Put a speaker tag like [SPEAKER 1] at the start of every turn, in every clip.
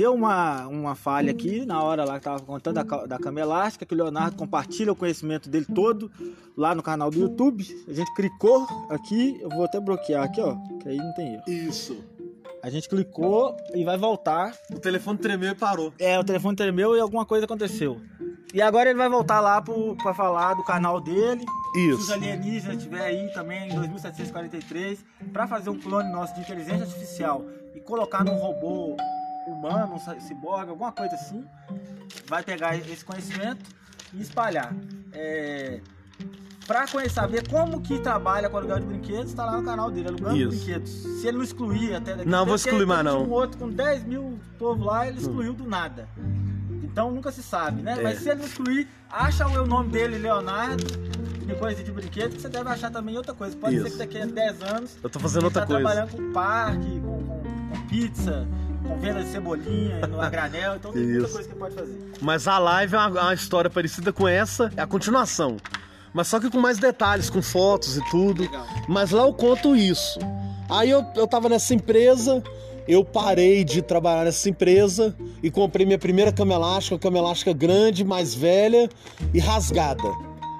[SPEAKER 1] deu uma, uma falha aqui na hora lá que tava contando da, da cama elástica, que o Leonardo compartilha o conhecimento dele todo lá no canal do YouTube. A gente clicou aqui, eu vou até bloquear aqui, ó, que aí não tem erro.
[SPEAKER 2] Isso.
[SPEAKER 1] A gente clicou e vai voltar.
[SPEAKER 2] O telefone tremeu e parou.
[SPEAKER 1] É, o telefone tremeu e alguma coisa aconteceu. E agora ele vai voltar lá pro, pra falar do canal dele. Se os
[SPEAKER 2] Isso.
[SPEAKER 1] alienígenas estiver aí também em 2743 para fazer um clone nosso de inteligência artificial e colocar num robô humano, um ciborgue, alguma coisa assim, vai pegar esse conhecimento e espalhar. É, para saber como que trabalha com aluguel de brinquedos, está lá no canal dele, alugando
[SPEAKER 2] Isso.
[SPEAKER 1] brinquedos. Se ele não excluir até daqui
[SPEAKER 2] Não, vou excluir mais, não.
[SPEAKER 1] um outro com 10 mil povo lá, ele excluiu do nada. Então nunca se sabe, né?
[SPEAKER 2] É.
[SPEAKER 1] Mas se ele não excluir, acha o nome dele, Leonardo, de coisa de brinquedo, que você deve achar também outra coisa. Pode
[SPEAKER 2] Isso.
[SPEAKER 1] ser que daqui a 10 anos
[SPEAKER 2] Eu tô fazendo
[SPEAKER 1] ele
[SPEAKER 2] outra
[SPEAKER 1] tá
[SPEAKER 2] coisa.
[SPEAKER 1] trabalhando com parque, com, com- com pizza, com venda de cebolinha no granel, então tem muita
[SPEAKER 2] Isso.
[SPEAKER 1] coisa que pode fazer.
[SPEAKER 2] Mas a live é uma, uma história parecida com essa, é a continuação. Mas só que com mais detalhes, com fotos e tudo.
[SPEAKER 1] Legal.
[SPEAKER 2] Mas lá eu conto isso. Aí eu, eu tava nessa empresa, eu parei de trabalhar nessa empresa e comprei minha primeira cama elástica, uma cama elástica grande, mais velha e rasgada.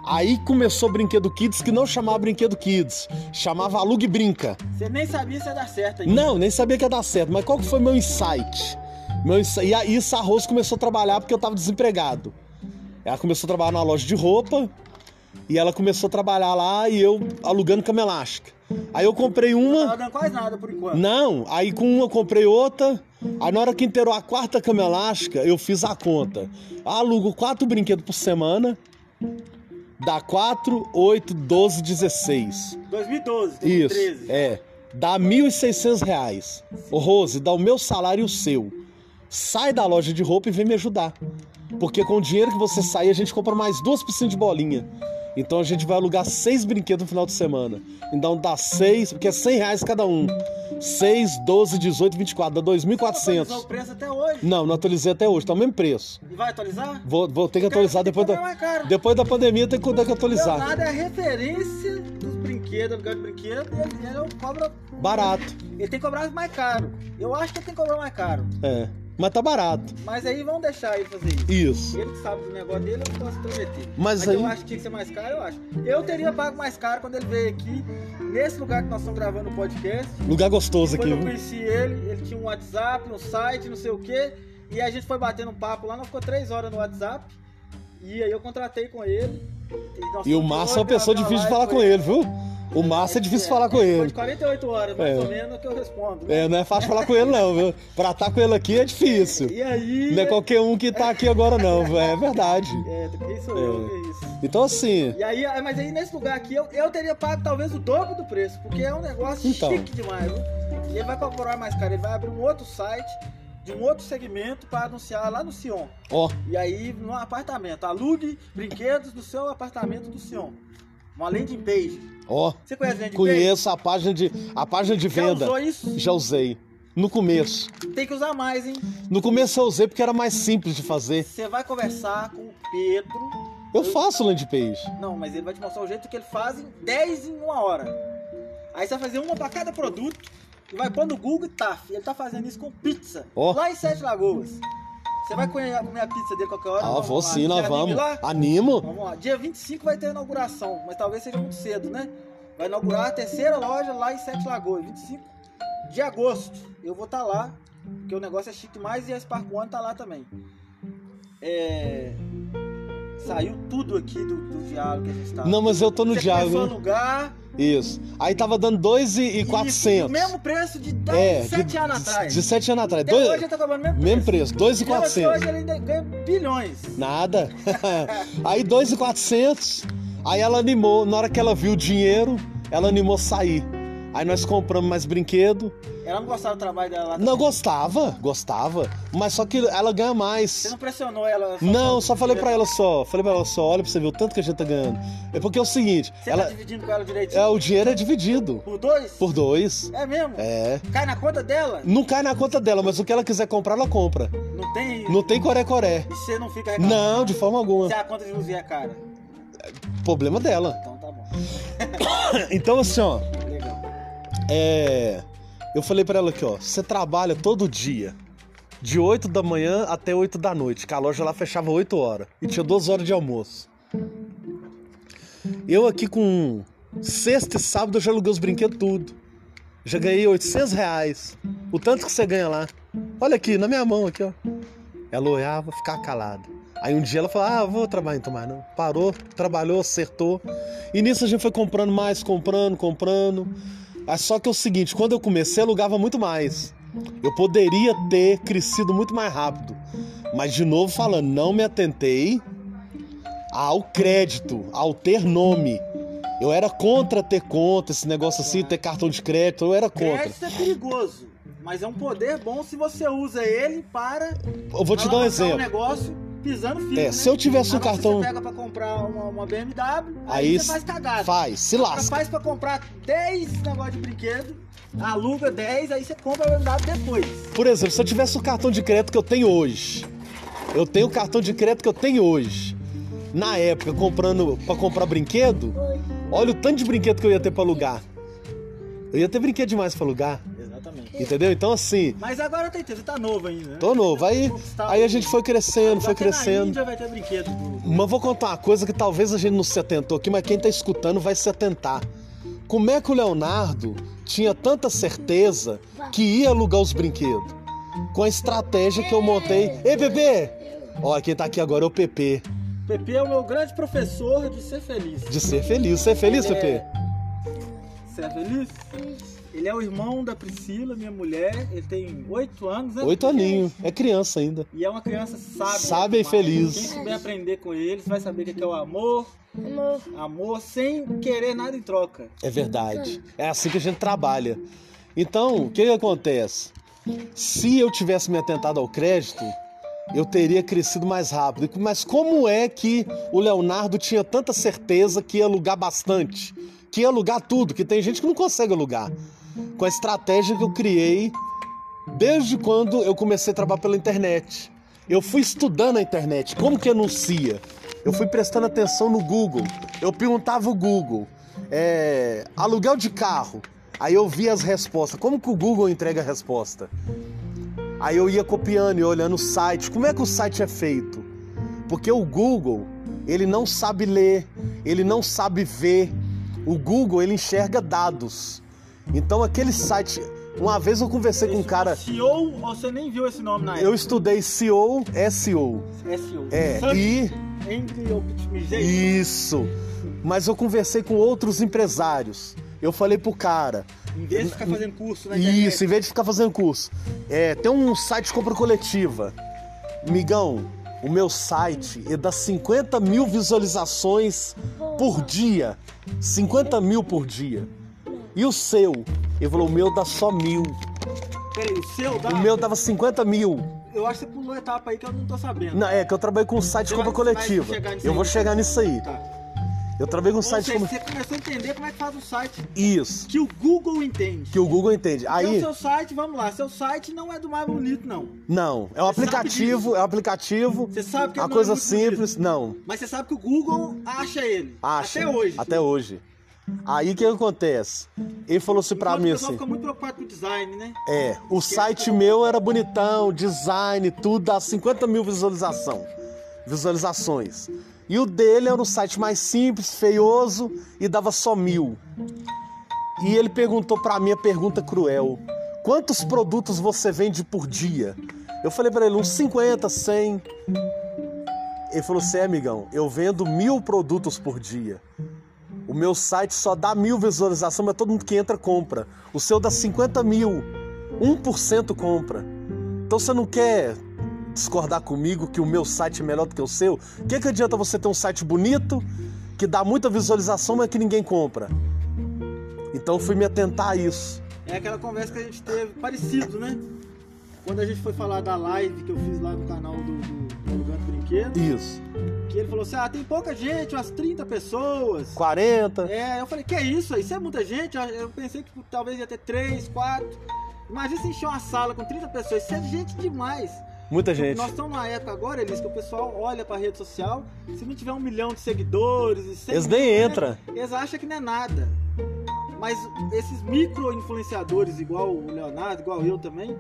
[SPEAKER 2] Aí começou o Brinquedo Kids, que não chamava Brinquedo Kids, chamava Alugue Brinca.
[SPEAKER 1] Você nem sabia se ia dar certo ainda.
[SPEAKER 2] Não, nem sabia que ia dar certo, mas qual que foi meu insight? Meu insight... E aí essa Rose começou a trabalhar porque eu tava desempregado. Ela começou a trabalhar na loja de roupa e ela começou a trabalhar lá e eu alugando cama elástica. Aí eu comprei
[SPEAKER 1] Não
[SPEAKER 2] uma.
[SPEAKER 1] tava dando quase nada por enquanto.
[SPEAKER 2] Não, aí com uma eu comprei outra. Aí na hora que inteirou a quarta cama elástica, eu fiz a conta. Alugo quatro brinquedos por semana. Dá 4, 8, 12, 16.
[SPEAKER 1] 2012,
[SPEAKER 2] Isso,
[SPEAKER 1] 2013.
[SPEAKER 2] é. Dá 1.600 reais. Ô Rose, dá o meu salário e o seu. Sai da loja de roupa e vem me ajudar. Porque com o dinheiro que você sair, a gente compra mais duas piscinas de bolinha. Então a gente vai alugar seis brinquedos no final de semana. Então dá seis, porque é 100 reais cada um. 6, 12, 18, 24, dá
[SPEAKER 1] Atualizou o
[SPEAKER 2] 2.400.
[SPEAKER 1] preço até hoje.
[SPEAKER 2] Não, não atualizei até hoje, tá o mesmo preço.
[SPEAKER 1] E vai atualizar?
[SPEAKER 2] Vou, vou ter que atualizar
[SPEAKER 1] Tem
[SPEAKER 2] depois da,
[SPEAKER 1] caro.
[SPEAKER 2] depois da pandemia, tem que ter que atualizar.
[SPEAKER 1] Leonardo é a referência dos brinquedos, aluguel de brinquedo, e ele, ele cobra.
[SPEAKER 2] Barato.
[SPEAKER 1] Ele tem que cobrar mais caro. Eu acho que ele tem que cobrar mais caro.
[SPEAKER 2] É. Mas tá barato.
[SPEAKER 1] Mas aí vamos deixar ele fazer isso.
[SPEAKER 2] Isso.
[SPEAKER 1] Ele que sabe do negócio dele, eu não posso prometer.
[SPEAKER 2] Mas
[SPEAKER 1] eu
[SPEAKER 2] aí-
[SPEAKER 1] acho que tinha que ser mais caro, eu acho. Eu teria pago mais caro quando ele veio aqui, nesse lugar que nós estamos gravando o podcast.
[SPEAKER 2] Lugar gostoso aqui,
[SPEAKER 1] Quando eu conheci ele, ele tinha um WhatsApp, um site, não sei o quê. E a gente foi batendo um papo lá, nós ficou três horas no WhatsApp. E aí eu contratei com ele. nós
[SPEAKER 2] E o Márcio é uma pessoa difícil de falar com ele, viu? O Márcio é difícil de falar com ele.
[SPEAKER 1] de 48 horas, mais
[SPEAKER 2] É.
[SPEAKER 1] ou menos, que eu respondo. né?
[SPEAKER 2] É, não é fácil falar com ele não, viu? Pra estar com ele aqui é difícil.
[SPEAKER 1] E aí.
[SPEAKER 2] Não é qualquer um que tá aqui agora não, é verdade.
[SPEAKER 1] É, eu,
[SPEAKER 2] É.
[SPEAKER 1] que é isso.
[SPEAKER 2] Então assim,
[SPEAKER 1] E aí, mas aí nesse lugar aqui eu, eu teria pago talvez o dobro do preço, porque é um negócio
[SPEAKER 2] Então.
[SPEAKER 1] chique demais, viu? E ele vai cobrar mais caro, ele vai abrir um outro site de um outro segmento para anunciar lá no Sion.
[SPEAKER 2] ó,
[SPEAKER 1] E aí no apartamento, alugue brinquedos do seu apartamento do Sion. Uma landing page.
[SPEAKER 2] ó,
[SPEAKER 1] Você conhece landing
[SPEAKER 2] conheço a página de a página de
[SPEAKER 1] page? Já
[SPEAKER 2] venda.
[SPEAKER 1] usou isso?
[SPEAKER 2] Já usei. No começo.
[SPEAKER 1] Tem que usar mais, hein?
[SPEAKER 2] No começo eu usei porque era mais simples de fazer.
[SPEAKER 1] Você vai conversar com o Pedro.
[SPEAKER 2] Eu faço landing page.
[SPEAKER 1] Não, mas ele vai te mostrar o jeito que ele faz em 10 em uma hora. Aí você vai fazer uma para cada produto e vai no Google e TAF. Ele tá fazendo isso com pizza.
[SPEAKER 2] Ó.
[SPEAKER 1] Lá em Sete Lagoas. Você vai comer a pizza dele qualquer hora?
[SPEAKER 2] Ah, vou sim,
[SPEAKER 1] Você
[SPEAKER 2] nós vamos.
[SPEAKER 1] lá?
[SPEAKER 2] Animo.
[SPEAKER 1] Vamos lá. Dia 25 vai ter a inauguração, mas talvez seja muito cedo, né? Vai inaugurar a terceira loja lá em Sete Lagoas, 25 de agosto. Eu vou estar lá, porque o negócio é chique demais e a Spark One tá lá também. É... Saiu tudo aqui do, do diálogo que a gente tá.
[SPEAKER 2] Não, mas eu tô no
[SPEAKER 1] Você
[SPEAKER 2] diálogo. hein?
[SPEAKER 1] alugar
[SPEAKER 2] Isso. Aí tava dando 2,400.
[SPEAKER 1] e o mesmo preço de 10,
[SPEAKER 2] É,
[SPEAKER 1] 7
[SPEAKER 2] de,
[SPEAKER 1] anos atrás.
[SPEAKER 2] de 7 anos atrás.
[SPEAKER 1] Até
[SPEAKER 2] Dois-
[SPEAKER 1] hoje tá cobrando o mesmo,
[SPEAKER 2] mesmo preço,
[SPEAKER 1] preço. E hoje
[SPEAKER 2] 2,400.
[SPEAKER 1] ele ainda ganha bilhões.
[SPEAKER 2] Nada. Aí 2,400. Aí ela animou, na hora que ela viu o dinheiro, ela animou sair. Aí nós compramos mais brinquedo.
[SPEAKER 1] Ela não gostava do trabalho dela lá.
[SPEAKER 2] Não gostava, gostava, mas só que ela ganha
[SPEAKER 1] Você
[SPEAKER 2] mais.
[SPEAKER 1] não pressionou ela? só
[SPEAKER 2] Não, só falei pra ela só, falei pra ela só, olha pra você ver o tanto que a gente tá ganhando. É porque é o seguinte,
[SPEAKER 1] Você
[SPEAKER 2] ela
[SPEAKER 1] tá dividindo com ela direitinho?
[SPEAKER 2] é o dinheiro é dividido
[SPEAKER 1] Por dois?
[SPEAKER 2] por dois.
[SPEAKER 1] É mesmo?
[SPEAKER 2] É.
[SPEAKER 1] Cai na conta dela?
[SPEAKER 2] Não cai na conta dela, mas o que ela quiser comprar, ela compra.
[SPEAKER 1] Não tem.
[SPEAKER 2] Não tem coré-coré.
[SPEAKER 1] E você não fica reclamando?
[SPEAKER 2] Não, de forma alguma.
[SPEAKER 1] Se a conta de luz é cara.
[SPEAKER 2] Problema dela.
[SPEAKER 1] Então tá bom.
[SPEAKER 2] Então, assim, ó. É. Eu falei pra ela aqui, ó, você trabalha todo dia. de 8 da manhã até 8 da noite, que a loja lá fechava 8 horas e tinha 2 horas de almoço. Eu aqui com sexta e sábado eu já aluguei os brinquedos tudo. Já ganhei 800 reais. O tanto que você ganha lá. Olha aqui, na minha mão aqui, ó. Ela olhava, ficava calada. Aí um dia ela falou: Ah, vou trabalhar em tomar não. Parou, trabalhou, acertou. E nisso a gente foi comprando mais, comprando, comprando. Ah, só que é o seguinte, quando eu comecei, alugava muito mais. Eu poderia ter crescido muito mais rápido. Mas de novo falando, não me atentei ao crédito, ao ter nome. Eu era contra ter conta, esse negócio assim, ter cartão de crédito, eu era contra.
[SPEAKER 1] Crédito é perigoso, mas é um poder bom se você usa ele para.
[SPEAKER 2] Eu vou te dar um exemplo.
[SPEAKER 1] um negócio pisando firme.
[SPEAKER 2] É,
[SPEAKER 1] né?
[SPEAKER 2] se eu tivesse um
[SPEAKER 1] Agora,
[SPEAKER 2] cartão-
[SPEAKER 1] Você pega pra comprar uma, uma BMW, aí,
[SPEAKER 2] Aí
[SPEAKER 1] você faz cagada.
[SPEAKER 2] Faz, se lasca.
[SPEAKER 1] faz pra comprar 10 negócios de brinquedo, aluga 10, aí você compra a BMW depois.
[SPEAKER 2] Por exemplo, se eu tivesse o cartão de crédito que eu tenho hoje, eu tenho o cartão de crédito que eu tenho hoje. Na época, comprando para comprar brinquedo, olha o tanto de brinquedo que eu ia ter para alugar. Eu ia ter brinquedo demais para alugar,
[SPEAKER 1] Exatamente.
[SPEAKER 2] entendeu? Então assim,
[SPEAKER 1] Mas agora tem tempo, você tá novo ainda, né?
[SPEAKER 2] tô novo. Aí, aí a gente foi crescendo, foi
[SPEAKER 1] Até Na
[SPEAKER 2] crescendo.
[SPEAKER 1] Índia vai ter brinquedo.
[SPEAKER 2] Mas vou contar uma coisa que talvez a gente não se atentou aqui, mas quem tá escutando vai se atentar. Como é que o Leonardo tinha tanta certeza que ia alugar os brinquedos? Com a estratégia que eu montei. Ei, bebê! Ó, quem tá aqui agora é o PP.
[SPEAKER 1] Pepe é o meu grande professor de ser feliz.
[SPEAKER 2] De ser feliz. Você é feliz,
[SPEAKER 1] é- Você é feliz? Ele é o irmão da Priscila, minha mulher. Ele tem oito anos, né?
[SPEAKER 2] Oito aninhos. É criança ainda.
[SPEAKER 1] E é uma criança sábia.
[SPEAKER 2] Sábia e feliz.
[SPEAKER 1] Quem souber aprender com eles vai saber o que é o amor. Amor sem querer nada em troca.
[SPEAKER 2] É verdade. É assim que a gente trabalha. Então, o que, que acontece? Se eu tivesse me atentado ao crédito, eu teria crescido mais rápido. Mas como é que o Leonardo tinha tanta certeza que ia alugar bastante? Que ia alugar tudo, que tem gente que não consegue alugar. Com a estratégia que eu criei desde quando eu comecei a trabalhar pela internet. Eu fui estudando a internet, como que anuncia. Eu fui prestando atenção no Google. Eu perguntava o Google, é, aluguel de carro. Aí eu via as respostas. Como que o Google entrega a resposta? Aí eu ia copiando e olhando o site. Como é que o site é feito? Porque o Google, ele não sabe ler, ele não sabe ver. O Google, ele enxerga dados. Então aquele site, uma vez eu conversei com um cara,
[SPEAKER 1] ou você nem viu esse nome na
[SPEAKER 2] eu
[SPEAKER 1] época?
[SPEAKER 2] estudei SEO, SEO.
[SPEAKER 1] SEO.
[SPEAKER 2] É,
[SPEAKER 1] Search
[SPEAKER 2] e
[SPEAKER 1] Engine Optimization.
[SPEAKER 2] isso. Mas eu conversei com outros empresários. Eu falei pro cara,
[SPEAKER 1] Em vez de ficar fazendo curso internet.
[SPEAKER 2] Isso, em vez de ficar fazendo curso. É, tem um site de compra coletiva. Migão, o meu site é dá 50 mil visualizações por dia. 50 mil por dia. E o seu? Ele falou, o meu dá só mil.
[SPEAKER 1] Peraí, o seu dá?
[SPEAKER 2] O meu dava 50 mil.
[SPEAKER 1] Eu acho que você pulou etapa aí que eu não tô sabendo.
[SPEAKER 2] Não, é que eu trabalhei com um site de compra coletiva. Eu vou chegar nisso aí.
[SPEAKER 1] Tá.
[SPEAKER 2] Eu trabalhei com um site
[SPEAKER 1] seja,
[SPEAKER 2] compra...
[SPEAKER 1] você começou a entender como é que faz um site
[SPEAKER 2] Isso.
[SPEAKER 1] que o Google entende.
[SPEAKER 2] Que o Google entende.
[SPEAKER 1] Então,
[SPEAKER 2] Aí,
[SPEAKER 1] seu site, vamos lá, seu site não é do mais bonito, não.
[SPEAKER 2] não. É um
[SPEAKER 1] Você
[SPEAKER 2] aplicativo, é um aplicativo.
[SPEAKER 1] Você sabe que
[SPEAKER 2] Uma
[SPEAKER 1] não
[SPEAKER 2] coisa
[SPEAKER 1] é
[SPEAKER 2] simples. Não.
[SPEAKER 1] Mas você sabe que o Google acha ele.
[SPEAKER 2] Acha.
[SPEAKER 1] Até hoje.
[SPEAKER 2] Até hoje. Aí o que acontece? Ele falou assim pra mim
[SPEAKER 1] o pessoal
[SPEAKER 2] assim:
[SPEAKER 1] fica muito preocupado com o design, né?
[SPEAKER 2] É, o site meu era bonitão, design, tudo, dá 50 mil visualização, visualizações. E o dele era um site mais simples, feioso e dava só mil. E ele perguntou pra mim a pergunta cruel: quantos produtos você vende por dia? Eu falei pra ele: uns 50, 100. Ele falou assim: é, amigão, eu vendo mil produtos por dia. O meu site só dá mil visualizações, mas todo mundo que entra compra. O seu dá 50 mil. 1% compra. Então você não quer discordar comigo que o meu site é melhor do que o seu? O que, que adianta você ter um site bonito, que dá muita visualização, mas que ninguém compra? Então eu fui me atentar a isso.
[SPEAKER 1] É aquela conversa que a gente teve, parecido, né? Quando a gente foi falar da live que eu fiz lá no canal do, do, do Brinquedo,
[SPEAKER 2] Isso.
[SPEAKER 1] Que ele falou assim: ah, tem pouca gente, umas 30 pessoas.
[SPEAKER 2] 40.
[SPEAKER 1] É, eu falei, que é isso? Isso é muita gente? Eu- pensei que tipo, talvez ia ter 3, 4. Imagina se encher uma sala com 30 pessoas, isso é gente demais.
[SPEAKER 2] Muita gente.
[SPEAKER 1] Nós estamos numa época agora, Elis, que o pessoal olha pra rede social, se não tiver um milhão de seguidores 100
[SPEAKER 2] Eles nem
[SPEAKER 1] mil, né,
[SPEAKER 2] entram.
[SPEAKER 1] Eles acham que não é nada. Mas esses micro influenciadores, igual o Leonardo, igual eu também,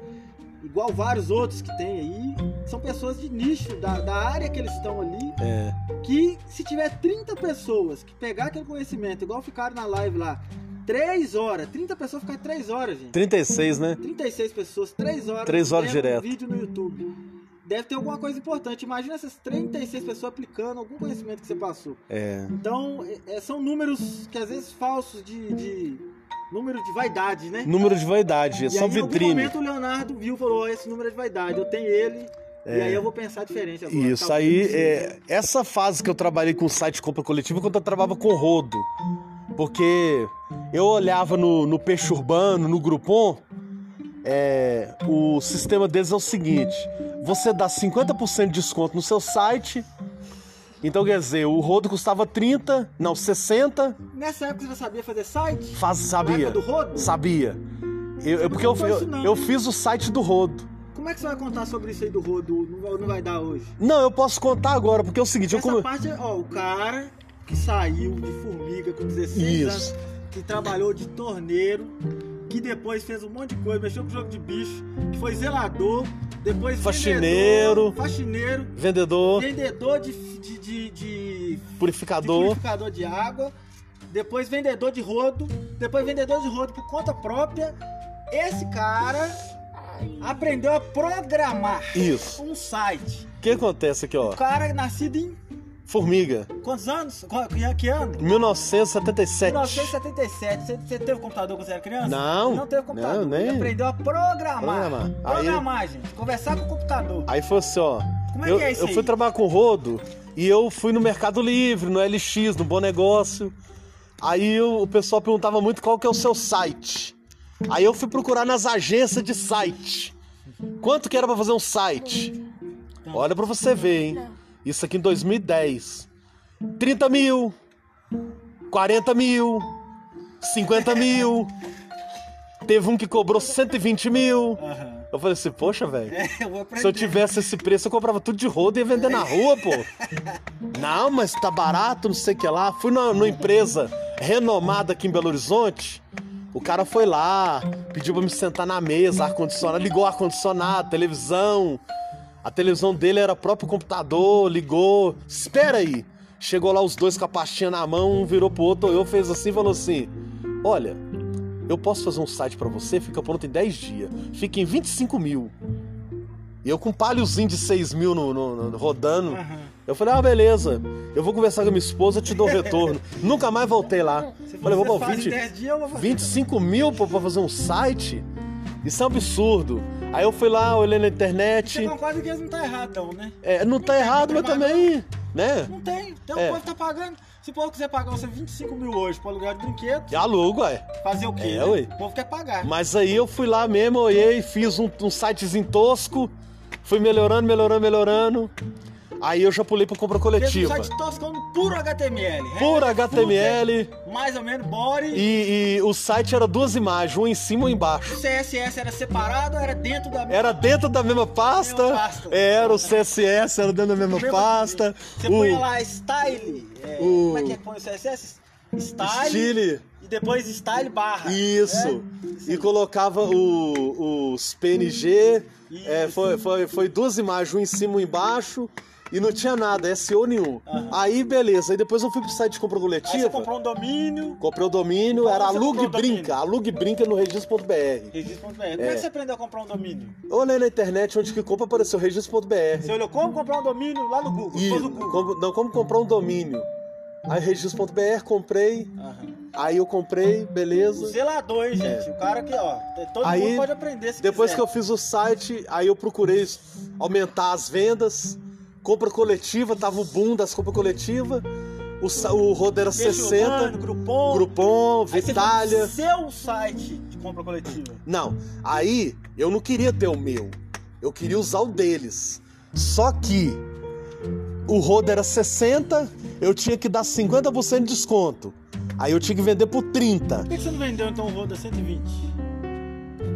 [SPEAKER 1] igual vários outros que tem aí, são pessoas de nicho, da, da área que eles estão ali,
[SPEAKER 2] É.
[SPEAKER 1] que se tiver 30 pessoas que pegar aquele conhecimento, igual ficaram na live lá, 3 horas, 30 pessoas ficaram 3 horas, gente.
[SPEAKER 2] 36, né?
[SPEAKER 1] 36 pessoas, 3 horas.
[SPEAKER 2] Três horas
[SPEAKER 1] vendo um
[SPEAKER 2] direto.
[SPEAKER 1] vídeo no YouTube. Deve ter alguma coisa importante. Imagina essas 36 pessoas aplicando algum conhecimento que você passou.
[SPEAKER 2] É.
[SPEAKER 1] Então, é- é- são números que às vezes falsos de. de número de vaidade, né?
[SPEAKER 2] Número de vaidade, é só
[SPEAKER 1] aí, em algum
[SPEAKER 2] vitrine.
[SPEAKER 1] momento o Leonardo viu e falou: "Ó, esse número é de vaidade, eu tenho ele. E aí eu vou pensar diferente agora.
[SPEAKER 2] Isso
[SPEAKER 1] Tá
[SPEAKER 2] aí, é, essa fase que eu trabalhei com site de compra coletiva, quando eu trabalhava com rodo. Porque eu olhava no, no Peixe Urbano, no Groupon, é, o sistema deles é o seguinte: você dá 50% de desconto no seu site. Então, quer dizer, o rodo custava 30, não, 60,
[SPEAKER 1] Nessa época você já sabia fazer site?
[SPEAKER 2] faz, sabia.
[SPEAKER 1] do rodo?
[SPEAKER 2] Sabia. Eu, eu- porque eu, eu, eu fiz o site do rodo.
[SPEAKER 1] Como é que você vai contar sobre isso aí do rodo? Não vai, não vai dar hoje?
[SPEAKER 2] Não, eu posso contar agora, porque é o seguinte, eu
[SPEAKER 1] Essa
[SPEAKER 2] come...
[SPEAKER 1] parte, é, ó, o cara que saiu de formiga com 16
[SPEAKER 2] Isso.
[SPEAKER 1] anos, que trabalhou de torneiro, que depois fez um monte de coisa, mexeu com jogo de bicho, que foi zelador, depois
[SPEAKER 2] Faxineiro.
[SPEAKER 1] vendedor, faxineiro,
[SPEAKER 2] vendedor,
[SPEAKER 1] vendedor de, de, de, de- de
[SPEAKER 2] purificador.
[SPEAKER 1] purificador de água, depois vendedor de rodo, depois vendedor de rodo por conta própria. Esse cara aprendeu a programar
[SPEAKER 2] Isso.
[SPEAKER 1] um site.
[SPEAKER 2] O que acontece aqui, ó?
[SPEAKER 1] O cara é nascido em
[SPEAKER 2] Formiga,
[SPEAKER 1] quantos anos? Qual- Que, que ano?
[SPEAKER 2] 1977.
[SPEAKER 1] 1977. Você, você teve computador quando você era criança?
[SPEAKER 2] Não,
[SPEAKER 1] Não teve computador.
[SPEAKER 2] não, nem-
[SPEAKER 1] Ele aprendeu a programar.
[SPEAKER 2] Programar. Aí-
[SPEAKER 1] Programar, gente. Conversar com o computador.
[SPEAKER 2] Aí foi assim, ó.
[SPEAKER 1] Como é
[SPEAKER 2] eu,
[SPEAKER 1] que é isso
[SPEAKER 2] eu
[SPEAKER 1] aí?
[SPEAKER 2] fui trabalhar com rodo e eu fui no Mercado Livre, no LX, no Bom Negócio. Aí o, o pessoal perguntava muito qual que é o seu site. Aí eu fui procurar nas agências de site. Quanto que era pra fazer um site? Olha pra você ver, hein? Isso aqui em 2010. 30 mil, 40 mil, 50 mil. Teve um que cobrou 120 mil.
[SPEAKER 1] Aham.
[SPEAKER 2] Eu falei assim, poxa, velho.
[SPEAKER 1] É.
[SPEAKER 2] Se eu tivesse esse preço, eu comprava tudo de rodo e ia vender na rua, pô. Não, mas tá barato, não sei o que lá. Fui numa, empresa renomada aqui em Belo Horizonte. O cara foi lá, pediu pra me sentar na mesa, ar-condicionado, ligou ar-condicionado, televisão. A televisão dele era próprio computador, ligou. Espera aí. Chegou lá os dois com a pastinha na mão, um virou pro outro, eu fez assim e falou assim: Olha, eu posso fazer um site pra você, fica pronto em 10 dias. Fica em 25 mil. E eu com um palhozinho de 6 mil no, no- no- rodando.
[SPEAKER 1] Aham.
[SPEAKER 2] Eu falei, ah, beleza. Eu vou conversar com a minha esposa, te dou retorno. Nunca mais voltei lá.
[SPEAKER 1] Se
[SPEAKER 2] Falei,
[SPEAKER 1] você
[SPEAKER 2] vou
[SPEAKER 1] em
[SPEAKER 2] 20,
[SPEAKER 1] 10 dias, eu vou fazer.
[SPEAKER 2] 25 mil pô, pra fazer um site? Isso é um absurdo. Aí eu fui lá, olhei na internet.
[SPEAKER 1] Você concorda que eles não tá errado, não, né?
[SPEAKER 2] É, não tá errado, mas também, né?
[SPEAKER 1] Não tem. Então
[SPEAKER 2] É.
[SPEAKER 1] o povo tá pagando. Se o povo quiser pagar você 25 mil hoje pra alugar de brinquedo,
[SPEAKER 2] Alugo, ué.
[SPEAKER 1] fazer o quê?
[SPEAKER 2] É,
[SPEAKER 1] né?
[SPEAKER 2] ué.
[SPEAKER 1] O povo quer pagar.
[SPEAKER 2] Mas aí eu fui lá mesmo, olhei, fiz um, um sitezinho tosco, fui melhorando, melhorando, melhorando. Aí eu já pulei pra compra
[SPEAKER 1] Fez um
[SPEAKER 2] coletiva.
[SPEAKER 1] site toscão puro HTML.
[SPEAKER 2] Puro
[SPEAKER 1] Header,
[SPEAKER 2] HTML
[SPEAKER 1] footer, mais ou menos, body.
[SPEAKER 2] e, e o site era duas imagens, uma em cima e uma embaixo.
[SPEAKER 1] O CSS era separado era dentro da
[SPEAKER 2] Era dentro da mesma pasta,
[SPEAKER 1] Mesma pasta.
[SPEAKER 2] era o CSS, era dentro da mesma pasta.
[SPEAKER 1] Você
[SPEAKER 2] o
[SPEAKER 1] põe lá style. é,
[SPEAKER 2] o-
[SPEAKER 1] Como é que é põe o CSS? Style. E depois style barra.
[SPEAKER 2] Isso.
[SPEAKER 1] É?
[SPEAKER 2] E colocava o- os PNG. é,
[SPEAKER 1] Isso.
[SPEAKER 2] foi, foi, foi duas imagens, uma em cima e uma embaixo. E não tinha nada, SEO nenhum.
[SPEAKER 1] Aham.
[SPEAKER 2] Aí, beleza. Aí depois eu fui pro site de compra
[SPEAKER 1] Aí você
[SPEAKER 2] coletiva.
[SPEAKER 1] comprou um domínio.
[SPEAKER 2] Comprei o domínio,
[SPEAKER 1] Como
[SPEAKER 2] era
[SPEAKER 1] você
[SPEAKER 2] Alug
[SPEAKER 1] comprou o domínio?
[SPEAKER 2] Brinca. Brinca no registro.br.
[SPEAKER 1] Registro.br. Como é que você aprendeu a comprar um domínio?
[SPEAKER 2] Eu olhei na internet onde que compra, apareceu registro.br.
[SPEAKER 1] Você olhou como comprar um domínio lá no Google.
[SPEAKER 2] E
[SPEAKER 1] Google.
[SPEAKER 2] como, não, como comprar um domínio. Aí registro.br, comprei.
[SPEAKER 1] Aham.
[SPEAKER 2] Aí eu comprei,
[SPEAKER 1] O
[SPEAKER 2] beleza.
[SPEAKER 1] zelador, hein, gente? O cara que, ó, todo
[SPEAKER 2] Aí,
[SPEAKER 1] mundo pode aprender se
[SPEAKER 2] Depois que eu fiz o site, aí eu procurei aumentar as vendas. Compra coletiva, tava o boom das compras coletivas. O, o era
[SPEAKER 1] Peixe
[SPEAKER 2] 60.
[SPEAKER 1] Urbano, Groupon.
[SPEAKER 2] Groupon, Vitalia.
[SPEAKER 1] seu site de compra coletiva.
[SPEAKER 2] Não, aí eu não queria ter o meu. Eu queria usar o deles. Só que o rodo era 60, eu tinha que dar 50% de desconto. Aí eu tinha que vender por 30.
[SPEAKER 1] Por que que você não vendeu então o Roda 120?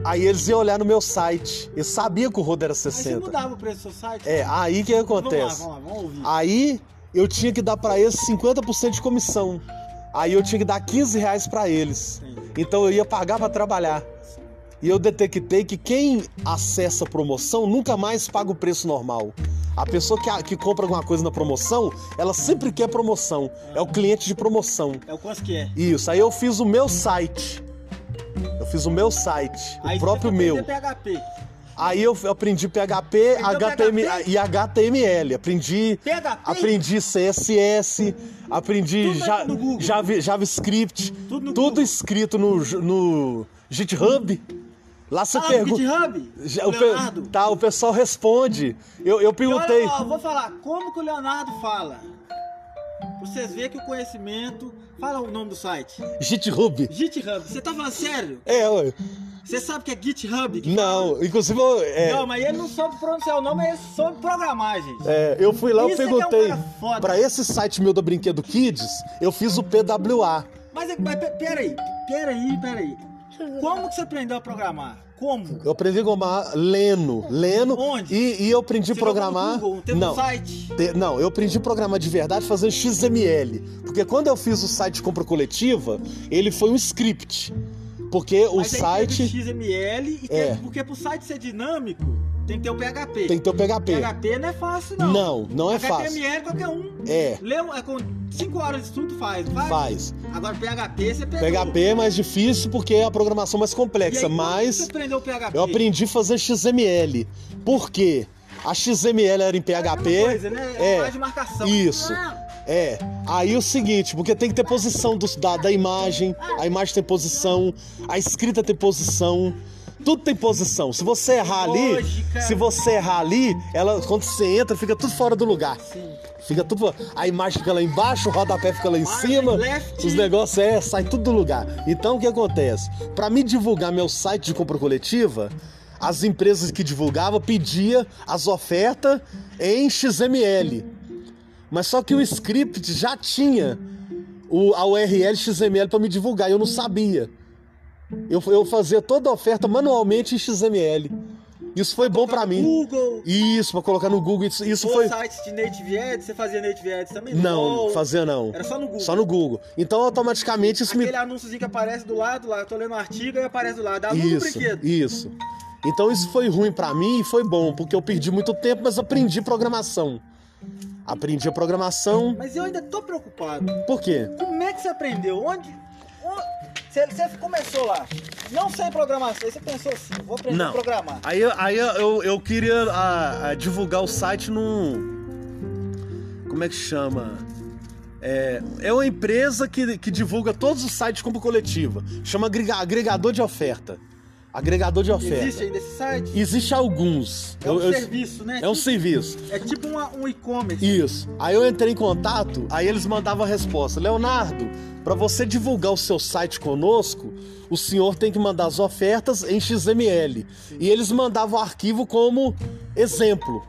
[SPEAKER 2] Aí eles iam olhar no meu site. Eu sabia que o rodo era
[SPEAKER 1] Aí você
[SPEAKER 2] 60.
[SPEAKER 1] mudava o preço do seu site?
[SPEAKER 2] É, aí que acontece?
[SPEAKER 1] Vamos lá, vamos lá, vamos ouvir.
[SPEAKER 2] Aí eu tinha que dar pra eles 50% de comissão. Aí eu tinha que dar 15 reais pra eles.
[SPEAKER 1] Entendi.
[SPEAKER 2] Então eu ia pagar pra trabalhar. e eu detectei que quem acessa a promoção nunca mais paga o preço normal. A pessoa que, que compra alguma coisa na promoção, ela sempre quer promoção. É o cliente de promoção.
[SPEAKER 1] É o quanto que é.
[SPEAKER 2] Isso, aí eu fiz o meu site. Eu fiz o meu site,
[SPEAKER 1] Aí
[SPEAKER 2] o próprio meu.
[SPEAKER 1] PHP.
[SPEAKER 2] Aí eu aprendi PHP, HTML
[SPEAKER 1] PHP?
[SPEAKER 2] e HTML. Aprendi,
[SPEAKER 1] PHP?
[SPEAKER 2] aprendi CSS, aprendi
[SPEAKER 1] Tudo
[SPEAKER 2] Ja-. Java- JavaScript,
[SPEAKER 1] Tudo no Google.
[SPEAKER 2] escrito no, no GitHub. Lá você
[SPEAKER 1] Ah,
[SPEAKER 2] pergunta.
[SPEAKER 1] GitHub? O
[SPEAKER 2] pe-
[SPEAKER 1] Leonardo?
[SPEAKER 2] tá, o pessoal responde. Eu, eu perguntei.
[SPEAKER 1] Ó, vou falar, como que o Leonardo fala? Pra vocês verem que o conhecimento... Fala o nome do site.
[SPEAKER 2] GitHub.
[SPEAKER 1] GitHub. Você tá falando sério?
[SPEAKER 2] É, ué.
[SPEAKER 1] Você sabe que é GitHub? que
[SPEAKER 2] Não, inclusive eu, é,
[SPEAKER 1] Não, mas ele não soube pronunciar o nome, ele soube programar, gente.
[SPEAKER 2] é, eu fui lá,
[SPEAKER 1] é é um
[SPEAKER 2] perguntei.
[SPEAKER 1] cara foda.
[SPEAKER 2] pra esse site meu da Brinquedo Kids, eu fiz o PWA.
[SPEAKER 1] Mas, mas pe- peraí, peraí, peraí. Como que você aprendeu a programar? Como?
[SPEAKER 2] Eu aprendi a programar lendo, lendo.
[SPEAKER 1] Onde?
[SPEAKER 2] E, e eu aprendi a programar.
[SPEAKER 1] Google, teve
[SPEAKER 2] não,
[SPEAKER 1] um site?
[SPEAKER 2] te- não, eu aprendi a programar de verdade fazendo XML. Porque quando eu fiz o site de compra coletiva, ele foi um script. Porque o
[SPEAKER 1] Mas aí
[SPEAKER 2] site
[SPEAKER 1] XML e
[SPEAKER 2] É.
[SPEAKER 1] porque pro site ser dinâmico, tem que ter o PHP.
[SPEAKER 2] tem que ter o PHP.
[SPEAKER 1] PHP não é fácil, não.
[SPEAKER 2] Não, não é fácil.
[SPEAKER 1] HTML qualquer um.
[SPEAKER 2] É,
[SPEAKER 1] Lê, um- é com 5 horas de estudo faz, faz?
[SPEAKER 2] faz.
[SPEAKER 1] Agora PHP você pegou.
[SPEAKER 2] PHP é mais difícil porque é a programação mais
[SPEAKER 1] E aí,
[SPEAKER 2] complexa,
[SPEAKER 1] como
[SPEAKER 2] mas
[SPEAKER 1] Você aprendeu o PHP?
[SPEAKER 2] eu aprendi a fazer XML. Por quê? A XML era em
[SPEAKER 1] É
[SPEAKER 2] PHP.
[SPEAKER 1] mesma coisa, né?
[SPEAKER 2] é.
[SPEAKER 1] mais de marcação.
[SPEAKER 2] Isso.
[SPEAKER 1] Ah,
[SPEAKER 2] É, aí o seguinte, porque tem que ter posição dos- da, da imagem, a imagem tem posição, a escrita tem posição, tudo tem posição. Se você errar ali,
[SPEAKER 1] Lógica.
[SPEAKER 2] se você errar ali, ela, quando você entra, fica tudo fora do lugar.
[SPEAKER 1] sim.
[SPEAKER 2] Fica tudo. A imagem fica lá embaixo, o rodapé fica lá em cima,
[SPEAKER 1] left.
[SPEAKER 2] os negócios é, sai tudo do lugar. Então o que acontece? Pra me divulgar meu site de compra coletiva, as empresas que divulgavam pedia as ofertas em XML. Mas só que o script já tinha o, a URL XML pra me divulgar, e eu não sabia. Eu, eu fazia toda a oferta manualmente em XML. Isso foi bom pra mim.
[SPEAKER 1] Google.
[SPEAKER 2] Isso, pra colocar no Google. Isso, isso foi.
[SPEAKER 1] sites de Native Ads, você fazia Native Ads também?
[SPEAKER 2] Não,
[SPEAKER 1] Ou-
[SPEAKER 2] fazia não.
[SPEAKER 1] Era só no Google.
[SPEAKER 2] Só no Google. Então automaticamente isso me.
[SPEAKER 1] Aquele anúnciozinho que aparece do lado, lá, eu tô lendo um artigo e aparece do lado. Do
[SPEAKER 2] Isso,
[SPEAKER 1] brinquedo.
[SPEAKER 2] isso. Então isso foi ruim pra mim e foi bom, porque eu perdi muito tempo, mas aprendi programação. Aprendi a programação.
[SPEAKER 1] Mas eu ainda tô preocupado.
[SPEAKER 2] Por quê?
[SPEAKER 1] Como é que você aprendeu? Onde. Você, você começou lá. Não sei programação. Você pensou assim, vou aprender
[SPEAKER 2] Não.
[SPEAKER 1] a programar.
[SPEAKER 2] Aí, aí eu, eu queria ah, ah, divulgar o site num. Como é que chama? É, é uma empresa que, que divulga todos os sites compra coletiva. Chama agrega- agregador de oferta. Agregador de oferta.
[SPEAKER 1] Existe ainda esse site?
[SPEAKER 2] Existe alguns.
[SPEAKER 1] É um
[SPEAKER 2] Eu- eu-
[SPEAKER 1] serviço, né?
[SPEAKER 2] É um serviço.
[SPEAKER 1] É tipo uma- um e-commerce.
[SPEAKER 2] Isso. Aí eu entrei em contato, aí eles mandavam a resposta: Leonardo, para você divulgar o seu site conosco, o senhor tem que mandar as ofertas em XML. E eles mandavam o arquivo como exemplo.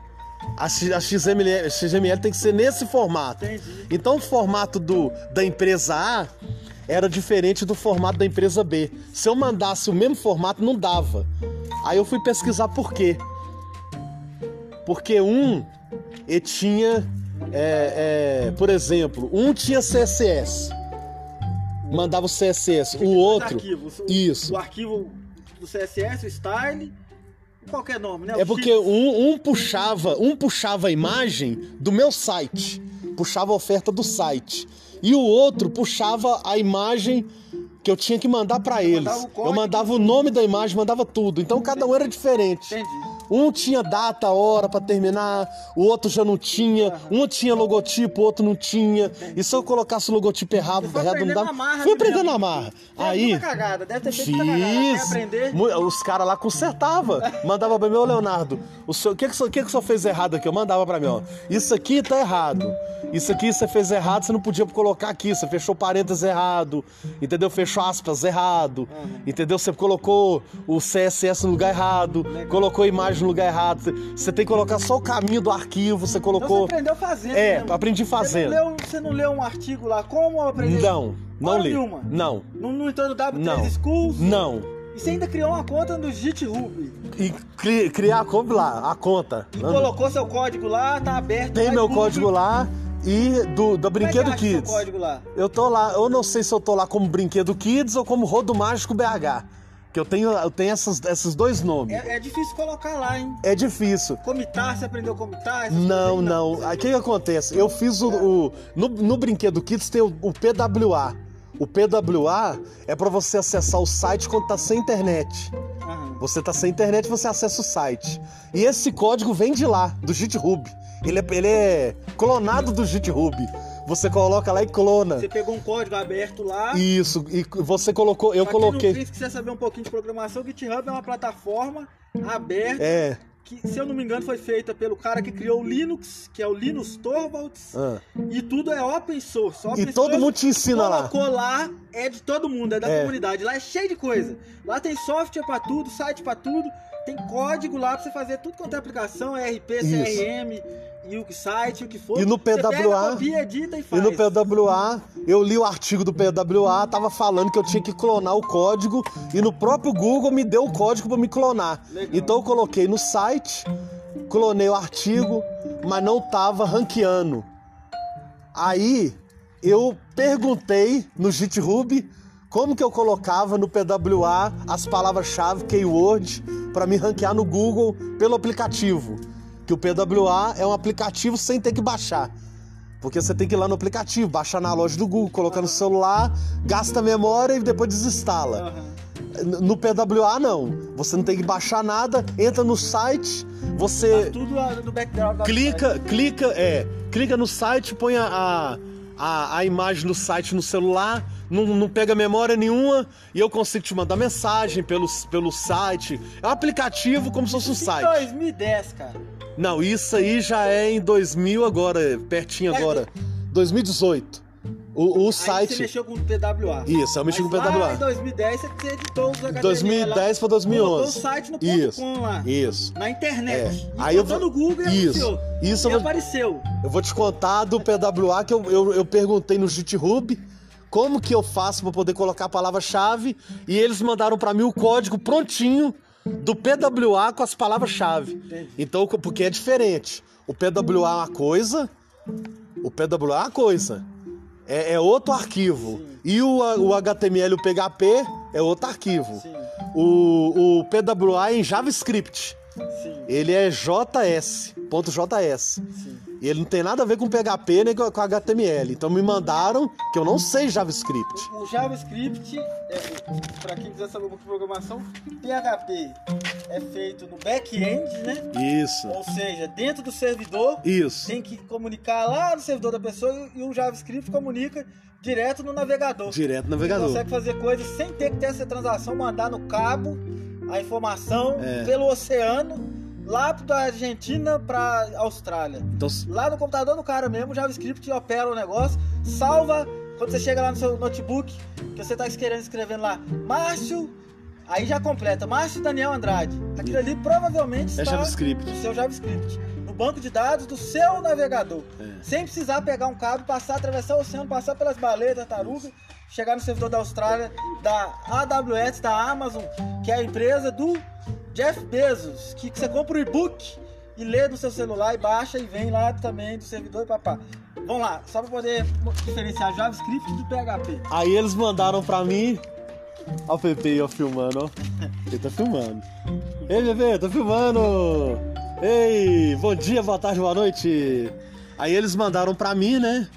[SPEAKER 2] A, X- a XML, XML tem que ser nesse formato.
[SPEAKER 1] Entendi.
[SPEAKER 2] Então o formato do, da empresa A era diferente do formato da empresa B. Se eu mandasse o mesmo formato, não dava. Aí eu fui pesquisar por quê. Porque um ele tinha, é, é, por exemplo, um tinha CSS, mandava o CSS, o outro.
[SPEAKER 1] arquivos.
[SPEAKER 2] Isso.
[SPEAKER 1] O arquivo do CSS, o style, qualquer nome, né?
[SPEAKER 2] É
[SPEAKER 1] O
[SPEAKER 2] porque
[SPEAKER 1] X.
[SPEAKER 2] um, um puxava, um puxava a imagem do meu site, puxava a oferta do site, e o outro puxava a imagem que eu tinha que mandar pra eles.
[SPEAKER 1] mandava.
[SPEAKER 2] Eu mandava o nome da imagem, mandava tudo. Então cada um era diferente.
[SPEAKER 1] Entendi.
[SPEAKER 2] Um tinha data, hora pra terminar, o outro já não tinha. Um tinha logotipo, o outro não tinha. E se eu colocasse o logotipo errado, errado não dava.
[SPEAKER 1] marra,
[SPEAKER 2] Fui
[SPEAKER 1] né,
[SPEAKER 2] aprendendo na marra.
[SPEAKER 1] Fez
[SPEAKER 2] Aí.
[SPEAKER 1] cagada, deve ter feito cagada.
[SPEAKER 2] Mu- Os caras lá consertavam. Mandava pra mim, ô Leonardo, o senhor- o que, que, o que, que o senhor fez errado aqui? Eu mandava pra mim, ó. Isso aqui tá errado. Isso aqui você fez errado, você não podia colocar aqui. Você fechou parênteses errado. Entendeu? Fechou aspas errado. Entendeu? Você colocou o CSS no lugar errado. Colocou a imagem no lugar errado. Você- Você tem que colocar só o caminho do arquivo. Você
[SPEAKER 1] Então você
[SPEAKER 2] colocou.
[SPEAKER 1] aprendeu fazendo.
[SPEAKER 2] É,
[SPEAKER 1] né?
[SPEAKER 2] aprendi
[SPEAKER 1] Você
[SPEAKER 2] fazendo.
[SPEAKER 1] não, leu, você não leu um artigo lá? Como aprender?
[SPEAKER 2] Não, não li.
[SPEAKER 1] nenhuma.
[SPEAKER 2] Não,
[SPEAKER 1] Não, não entrou no W3
[SPEAKER 2] Não.
[SPEAKER 1] Schools?
[SPEAKER 2] não.
[SPEAKER 1] E você ainda criou uma conta no GitHub.
[SPEAKER 2] E cri- criar a conta lá, a conta.
[SPEAKER 1] E colocou seu código lá, tá aberto.
[SPEAKER 2] Tem meu
[SPEAKER 1] público.
[SPEAKER 2] código lá e do,
[SPEAKER 1] Como
[SPEAKER 2] do
[SPEAKER 1] é que
[SPEAKER 2] Brinquedo
[SPEAKER 1] seu
[SPEAKER 2] Kids.
[SPEAKER 1] código lá?
[SPEAKER 2] Eu tô lá, eu não sei se eu tô lá como Brinquedo Kids ou como Rodo Mágico BH. Que eu tenho, eu tenho essas, esses dois nomes.
[SPEAKER 1] É, é difícil colocar lá, hein?
[SPEAKER 2] É difícil.
[SPEAKER 1] Comitar, você aprendeu a comitar?
[SPEAKER 2] Não, não. Aí o que, que acontece? Eu fiz o. o- no, no Brinquedo Kids tem o, o PWA. O PWA é pra você acessar o site quando tá sem internet. Você tá sem internet, você acessa o site. E esse código vem de lá, do GitHub. Ele é, ele é clonado do GitHub. Você coloca lá e clona.
[SPEAKER 1] Você pegou um código aberto lá.
[SPEAKER 2] Isso, e você colocou. Eu coloquei.
[SPEAKER 1] fez, quiser saber um pouquinho de programação, o GitHub é uma plataforma aberta
[SPEAKER 2] É.
[SPEAKER 1] que, se eu não me engano, foi feita pelo cara que criou o Linux, que é o Linus Torvalds.
[SPEAKER 2] ah.
[SPEAKER 1] E tudo é open source. Open
[SPEAKER 2] E todo
[SPEAKER 1] source,
[SPEAKER 2] mundo te ensina lá.
[SPEAKER 1] Lá, é de todo mundo, é da
[SPEAKER 2] É.
[SPEAKER 1] comunidade. Lá é cheio de coisa. Lá tem software pra tudo, site pra tudo. Tem código lá pra você fazer tudo quanto é aplicação, ERP, CRM, e o site, o que for.
[SPEAKER 2] E no
[SPEAKER 1] Você pega,
[SPEAKER 2] PWA,
[SPEAKER 1] copia, edita e
[SPEAKER 2] E
[SPEAKER 1] faz.
[SPEAKER 2] no PWA, eu li o artigo do PWA, tava falando que eu tinha que clonar o código e no próprio Google me deu o código pra me clonar.
[SPEAKER 1] Legal.
[SPEAKER 2] Então eu coloquei no site, clonei o artigo, mas não tava ranqueando. Aí eu perguntei no GitHub como que eu colocava no PWA as palavras-chave keyword para me ranquear no Google pelo aplicativo. Que o PWA é um aplicativo sem ter que baixar. Porque você tem que ir lá no aplicativo, baixar na loja do Google, colocar no celular, gasta memória e depois desinstala. No PWA não. Você não tem que baixar nada, entra no site, você
[SPEAKER 1] Faz tudo no background.
[SPEAKER 2] clica, clica, é, clica no site, põe a, a, a imagem do site no celular, não, não pega memória nenhuma e eu consigo te mandar mensagem pelo, pelo site. É um aplicativo como se fosse um site.
[SPEAKER 1] 2010, cara.
[SPEAKER 2] Não, isso aí já é em 2000 agora, pertinho
[SPEAKER 1] É,
[SPEAKER 2] agora. 2018. O, o site.
[SPEAKER 1] você mexeu com o PWA.
[SPEAKER 2] Isso, eu mexi
[SPEAKER 1] Mas
[SPEAKER 2] com o
[SPEAKER 1] Lá
[SPEAKER 2] PWA.
[SPEAKER 1] em 2010 você editou os HTML
[SPEAKER 2] 2010 pra 2011.
[SPEAKER 1] Colocou o site no
[SPEAKER 2] Isso.
[SPEAKER 1] com lá.
[SPEAKER 2] Isso.
[SPEAKER 1] Na internet.
[SPEAKER 2] É. Aí eu
[SPEAKER 1] botou
[SPEAKER 2] vou-
[SPEAKER 1] no Google e
[SPEAKER 2] Isso.
[SPEAKER 1] anunciou.
[SPEAKER 2] Isso
[SPEAKER 1] e
[SPEAKER 2] eu vou-
[SPEAKER 1] apareceu.
[SPEAKER 2] Eu vou te contar do PWA que eu, eu, eu perguntei no GitHub como que eu faço para poder colocar a palavra-chave e eles mandaram para mim o código prontinho do PWA com as palavras-chave. Então, porque é diferente. O PWA é uma coisa, o PWA é uma coisa. É, é outro arquivo. E o, o HTML e o PHP é outro arquivo. O, o PWA é em JavaScript.
[SPEAKER 1] sim,
[SPEAKER 2] Ele é JS, ponto .js.
[SPEAKER 1] sim.
[SPEAKER 2] E ele não tem nada a ver com PHP nem com HTML. Então me mandaram que eu não sei JavaScript.
[SPEAKER 1] O JavaScript, é, para quem quiser saber um pouco de programação, PHP é feito no back-end, né?
[SPEAKER 2] Isso.
[SPEAKER 1] Ou seja, dentro do servidor,
[SPEAKER 2] Isso.
[SPEAKER 1] tem que comunicar lá no servidor da pessoa e o JavaScript comunica direto no navegador.
[SPEAKER 2] Direto no
[SPEAKER 1] Você
[SPEAKER 2] navegador.
[SPEAKER 1] consegue fazer coisas sem ter que ter essa transação, mandar no cabo a informação
[SPEAKER 2] É.
[SPEAKER 1] pelo oceano, lá da Argentina pra Austrália.
[SPEAKER 2] Então,
[SPEAKER 1] Lá no computador do cara mesmo, o JavaScript opera o negócio, salva quando você chega lá no seu notebook, que você tá querendo escrevendo lá, Márcio, aí já completa, Márcio Daniel Andrade. Aquilo ali provavelmente
[SPEAKER 2] é
[SPEAKER 1] está
[SPEAKER 2] JavaScript.
[SPEAKER 1] no seu JavaScript, no banco de dados do seu navegador.
[SPEAKER 2] É.
[SPEAKER 1] Sem precisar pegar um cabo, passar, atravessar o oceano, passar pelas baleias, tartarugas, chegar no servidor da Austrália, da AWS, da Amazon, que é a empresa do Jeff Bezos, que você compra o e-book e lê no seu celular e baixa e vem lá também do servidor e papá. Vamos lá, só para poder diferenciar JavaScript do PHP.
[SPEAKER 2] Aí eles mandaram pra mim. Ó o Pepe ó, filmando, ó. Ele tá filmando. Ei, bebê, tô filmando! Ei, bom dia, boa tarde, boa noite! Aí eles mandaram pra mim, né?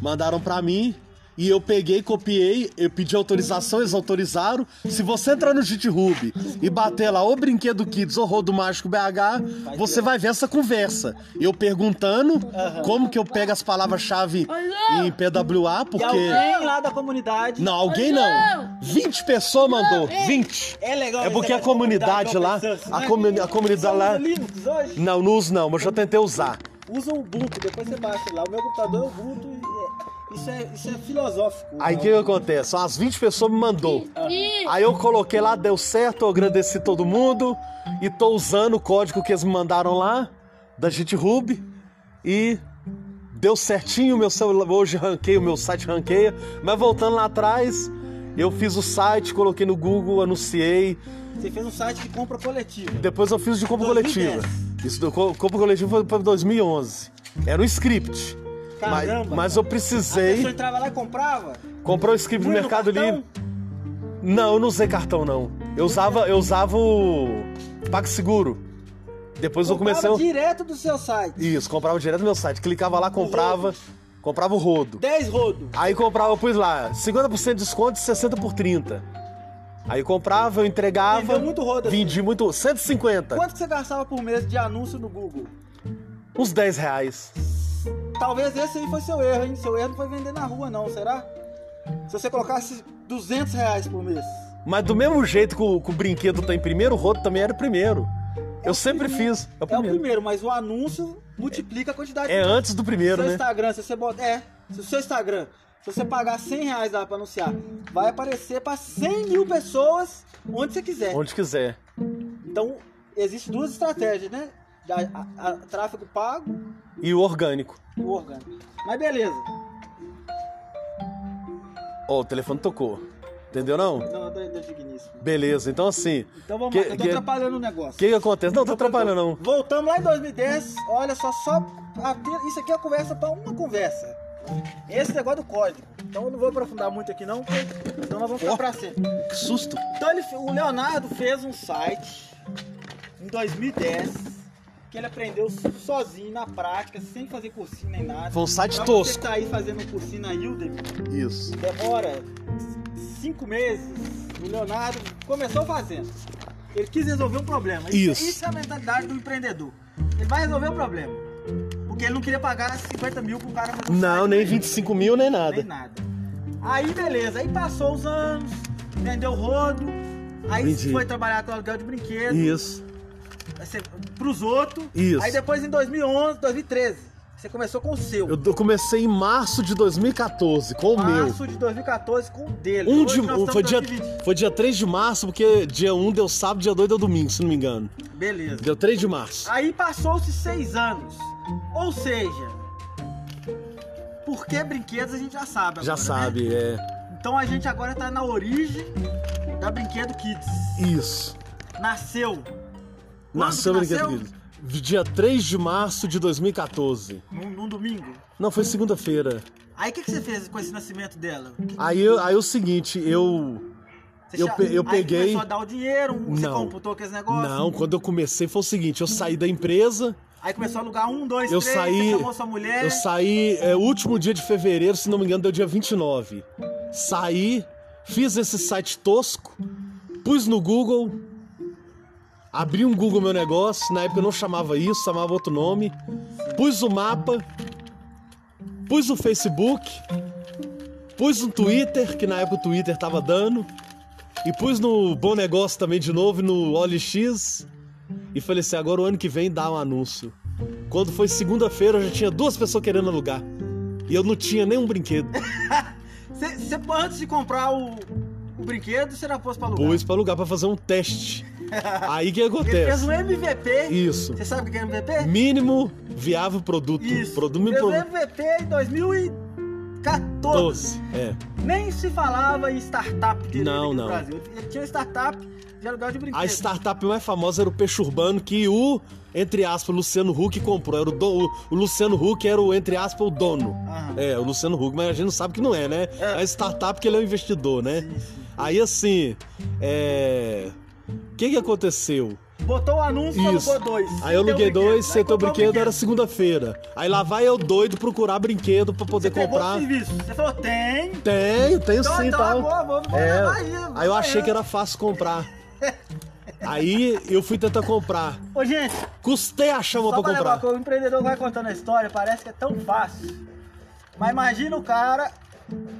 [SPEAKER 2] Mandaram pra mim. E eu peguei, copiei, eu pedi autorização, eles autorizaram. Se você entrar no GitHub e bater lá o Brinquedo Kids ou Rodo Mágico BH, você vai ver essa conversa. Eu perguntando como que eu pego as palavras-chave em PWA,
[SPEAKER 1] E
[SPEAKER 2] porque.
[SPEAKER 1] alguém lá da comunidade.
[SPEAKER 2] Não, alguém não. 20 pessoas mandou. 20.
[SPEAKER 1] É legal.
[SPEAKER 2] É porque a comunidade lá- a
[SPEAKER 1] né?
[SPEAKER 2] comuni- a comunidade lá-
[SPEAKER 1] usa Linux hoje?
[SPEAKER 2] Não, não uso não, mas já tentei usar.
[SPEAKER 1] Usa o Ubuntu, depois você baixa lá. O meu computador é Ubuntu e é- isso, é, isso é filosófico.
[SPEAKER 2] Aí o
[SPEAKER 1] né?
[SPEAKER 2] que, que acontece? As 20 pessoas me mandou. Aí eu coloquei lá, deu certo, eu agradeci todo mundo e tô usando o código que eles me mandaram lá, da GitHub, e deu certinho, meu celular hoje ranqueia, o meu site ranqueia, mas voltando lá atrás, eu fiz o site, coloquei no Google, anunciei,
[SPEAKER 1] Você fez um site de compra coletiva.
[SPEAKER 2] depois eu fiz de compra
[SPEAKER 1] 2010.
[SPEAKER 2] coletiva. Isso compra coletiva foi para 2011. Era um script. Mas,
[SPEAKER 1] Caramba.
[SPEAKER 2] mas eu
[SPEAKER 1] A
[SPEAKER 2] precisei
[SPEAKER 1] pessoa entrava lá e comprava?
[SPEAKER 2] comprar o script no Mercado? Livre. Não, eu não usei cartão não. Eu usava, eu usava o PagSeguro. Depois eu comecei.
[SPEAKER 1] Comprava direto do seu site.
[SPEAKER 2] Isso, comprava direto no meu site. Clicava lá, comprava. Comprava o rodo.
[SPEAKER 1] 10 rodo.
[SPEAKER 2] Aí comprava, eu pus lá, 50% de desconto e 60 por 30. Aí eu comprava, eu entregava.
[SPEAKER 1] Vendeu muito rodo assim.
[SPEAKER 2] Vendi muito. 150.
[SPEAKER 1] Quanto que você gastava por mês de anúncio no Google?
[SPEAKER 2] Uns 10 reais.
[SPEAKER 1] Talvez esse aí foi seu erro, hein? Seu erro não foi vender na rua, não, será? Se você colocasse 200 reais por mês.
[SPEAKER 2] Mas do mesmo jeito que o, que o brinquedo tá em primeiro, o rodo também era primeiro. Eu sempre fiz. É o
[SPEAKER 1] É o
[SPEAKER 2] primeiro.
[SPEAKER 1] primeiro, mas o anúncio multiplica a quantidade
[SPEAKER 2] É
[SPEAKER 1] de
[SPEAKER 2] antes do primeiro,
[SPEAKER 1] seu
[SPEAKER 2] né?
[SPEAKER 1] Instagram, se você bota. É, se o seu Instagram, se você pagar 100 reais lá pra anunciar, vai aparecer pra 100 mil pessoas onde você quiser.
[SPEAKER 2] Onde quiser.
[SPEAKER 1] Então, existem duas estratégias, né? Da- a- a- tráfego pago
[SPEAKER 2] E o orgânico.
[SPEAKER 1] o orgânico. Mas beleza.
[SPEAKER 2] Ó, o telefone tocou. Entendeu não?
[SPEAKER 1] Não, da, da digníssimo.
[SPEAKER 2] Beleza, então assim.
[SPEAKER 1] Então vamos
[SPEAKER 2] Que-
[SPEAKER 1] lá, eu tô
[SPEAKER 2] que-
[SPEAKER 1] atrapalhando o negócio.
[SPEAKER 2] O que, que acontece? Não, tô atrapalhando não.
[SPEAKER 1] Voltamos lá em 2010, olha só, só isso aqui é a conversa para uma conversa. Esse negócio do código. Então eu não vou aprofundar muito aqui não, senão nós vamos ficar
[SPEAKER 2] Ó.
[SPEAKER 1] pra sempre.
[SPEAKER 2] Que susto.
[SPEAKER 1] Então ele, o Leonardo fez um site em 2010 que ele aprendeu sozinho na prática, sem fazer cursinho nem nada.
[SPEAKER 2] Foi um site
[SPEAKER 1] Pra
[SPEAKER 2] tosco.
[SPEAKER 1] Você tá aí fazendo um cursinho na Udemy,
[SPEAKER 2] Isso.
[SPEAKER 1] demora cinco meses. O Leonardo começou fazendo. Ele quis resolver um problema.
[SPEAKER 2] Isso.
[SPEAKER 1] Isso é a mentalidade do empreendedor. Ele vai resolver o problema. Porque ele não queria pagar 50 mil pro cara fazer um
[SPEAKER 2] Não, nem
[SPEAKER 1] pra ele.
[SPEAKER 2] 25 mil, nem
[SPEAKER 1] Nem
[SPEAKER 2] nada.
[SPEAKER 1] nada. Aí beleza, aí passou os anos, vendeu rodo, aí
[SPEAKER 2] Vendi.
[SPEAKER 1] foi trabalhar com aluguel de brinquedo,
[SPEAKER 2] Isso.
[SPEAKER 1] aí você- pros outros.
[SPEAKER 2] Isso.
[SPEAKER 1] Aí depois em 2011, 2013, você começou com o seu.
[SPEAKER 2] Eu comecei em março de 2014 com o meu.
[SPEAKER 1] Março de 2014 com o dele.
[SPEAKER 2] Um
[SPEAKER 1] Hoje
[SPEAKER 2] de, foi, dia,
[SPEAKER 1] 2020.
[SPEAKER 2] foi dia 3 de março, porque dia 1 deu sábado, dia 2 deu domingo, se não me engano.
[SPEAKER 1] Beleza.
[SPEAKER 2] Deu 3 de março.
[SPEAKER 1] Aí passou-se seis anos. Ou seja, por que brinquedos a gente já sabe agora,
[SPEAKER 2] Já
[SPEAKER 1] né?
[SPEAKER 2] sabe, é.
[SPEAKER 1] Então a gente agora tá na origem da Brinquedo Kids.
[SPEAKER 2] Isso.
[SPEAKER 1] Nasceu.
[SPEAKER 2] Nasceu
[SPEAKER 1] nasceu?
[SPEAKER 2] Dia 3 de março de 2014.
[SPEAKER 1] Num, num domingo.
[SPEAKER 2] Não, foi segunda-feira.
[SPEAKER 1] Aí o que, que você fez com esse nascimento dela?
[SPEAKER 2] Aí, eu- aí é o seguinte, eu.
[SPEAKER 1] Você
[SPEAKER 2] eu pe- eu
[SPEAKER 1] aí
[SPEAKER 2] peguei-
[SPEAKER 1] começou a dar o dinheiro, você
[SPEAKER 2] Não.
[SPEAKER 1] computou aqueles negócios.
[SPEAKER 2] Não, quando eu comecei foi o seguinte, eu saí da empresa,
[SPEAKER 1] Aí começou a alugar um, dois,
[SPEAKER 2] Eu
[SPEAKER 1] três,
[SPEAKER 2] saí-
[SPEAKER 1] chamou sua mulher.
[SPEAKER 2] eu saí é, o último dia de fevereiro, se não me engano, deu dia 29. Saí, fiz esse site tosco, pus no Google, abri um Google meu negócio, na época eu não chamava isso, chamava outro nome, pus o mapa, pus o Facebook, pus no Twitter, que na época o Twitter tava dando, e pus no Bom Negócio também de novo, no OLX, e falei assim, agora o ano que vem dá um anúncio. Quando foi segunda-feira, eu já tinha duas pessoas querendo alugar. E eu não tinha nenhum brinquedo.
[SPEAKER 1] Você, antes de comprar o, o brinquedo, já pôs pra alugar.
[SPEAKER 2] Pus pra alugar pra fazer um teste. Aí o que
[SPEAKER 1] Ele fez
[SPEAKER 2] acontece?
[SPEAKER 1] um MVP.
[SPEAKER 2] Isso.
[SPEAKER 1] Você sabe o que é MVP?
[SPEAKER 2] Mínimo viável produto.
[SPEAKER 1] Isso.
[SPEAKER 2] Produto
[SPEAKER 1] Fez
[SPEAKER 2] mínimo.
[SPEAKER 1] MVP em 2014.
[SPEAKER 2] 12. É.
[SPEAKER 1] Nem se falava em startup
[SPEAKER 2] Não, não.
[SPEAKER 1] no Brasil. Ele tinha startup de aluguel de brinquedo.
[SPEAKER 2] A startup mais famosa era o Peixe Urbano, que o, entre aspas, Luciano Huck comprou. Era o, do- o- o Luciano Huck era o, entre aspas, o dono.
[SPEAKER 1] Aham.
[SPEAKER 2] É, o Luciano Huck, mas a gente não sabe que não é, né?
[SPEAKER 1] É.
[SPEAKER 2] A startup que ele é um investidor, né? Aí assim, é. O que que aconteceu?
[SPEAKER 1] Botou o anúncio e alugou dois.
[SPEAKER 2] Aí eu aluguei
[SPEAKER 1] brinquedo.
[SPEAKER 2] dois,
[SPEAKER 1] Aí
[SPEAKER 2] setou o
[SPEAKER 1] comprou
[SPEAKER 2] brinquedo, era segunda-feira. Aí lá vai eu doido procurar brinquedo pra poder
[SPEAKER 1] Você
[SPEAKER 2] comprar.
[SPEAKER 1] Você falou, tem.
[SPEAKER 2] Tenho, tenho
[SPEAKER 1] Então,
[SPEAKER 2] sim,
[SPEAKER 1] então,
[SPEAKER 2] tal.
[SPEAKER 1] vou, vou, vou
[SPEAKER 2] É,
[SPEAKER 1] levar aí,
[SPEAKER 2] aí eu achei
[SPEAKER 1] levar.
[SPEAKER 2] que era fácil comprar. Aí eu fui tentar comprar.
[SPEAKER 1] Ô, gente,
[SPEAKER 2] Custei achar uma
[SPEAKER 1] só
[SPEAKER 2] pra
[SPEAKER 1] pra levar,
[SPEAKER 2] comprar.
[SPEAKER 1] que o empreendedor vai contando a história, parece que é tão fácil. Mas imagina o cara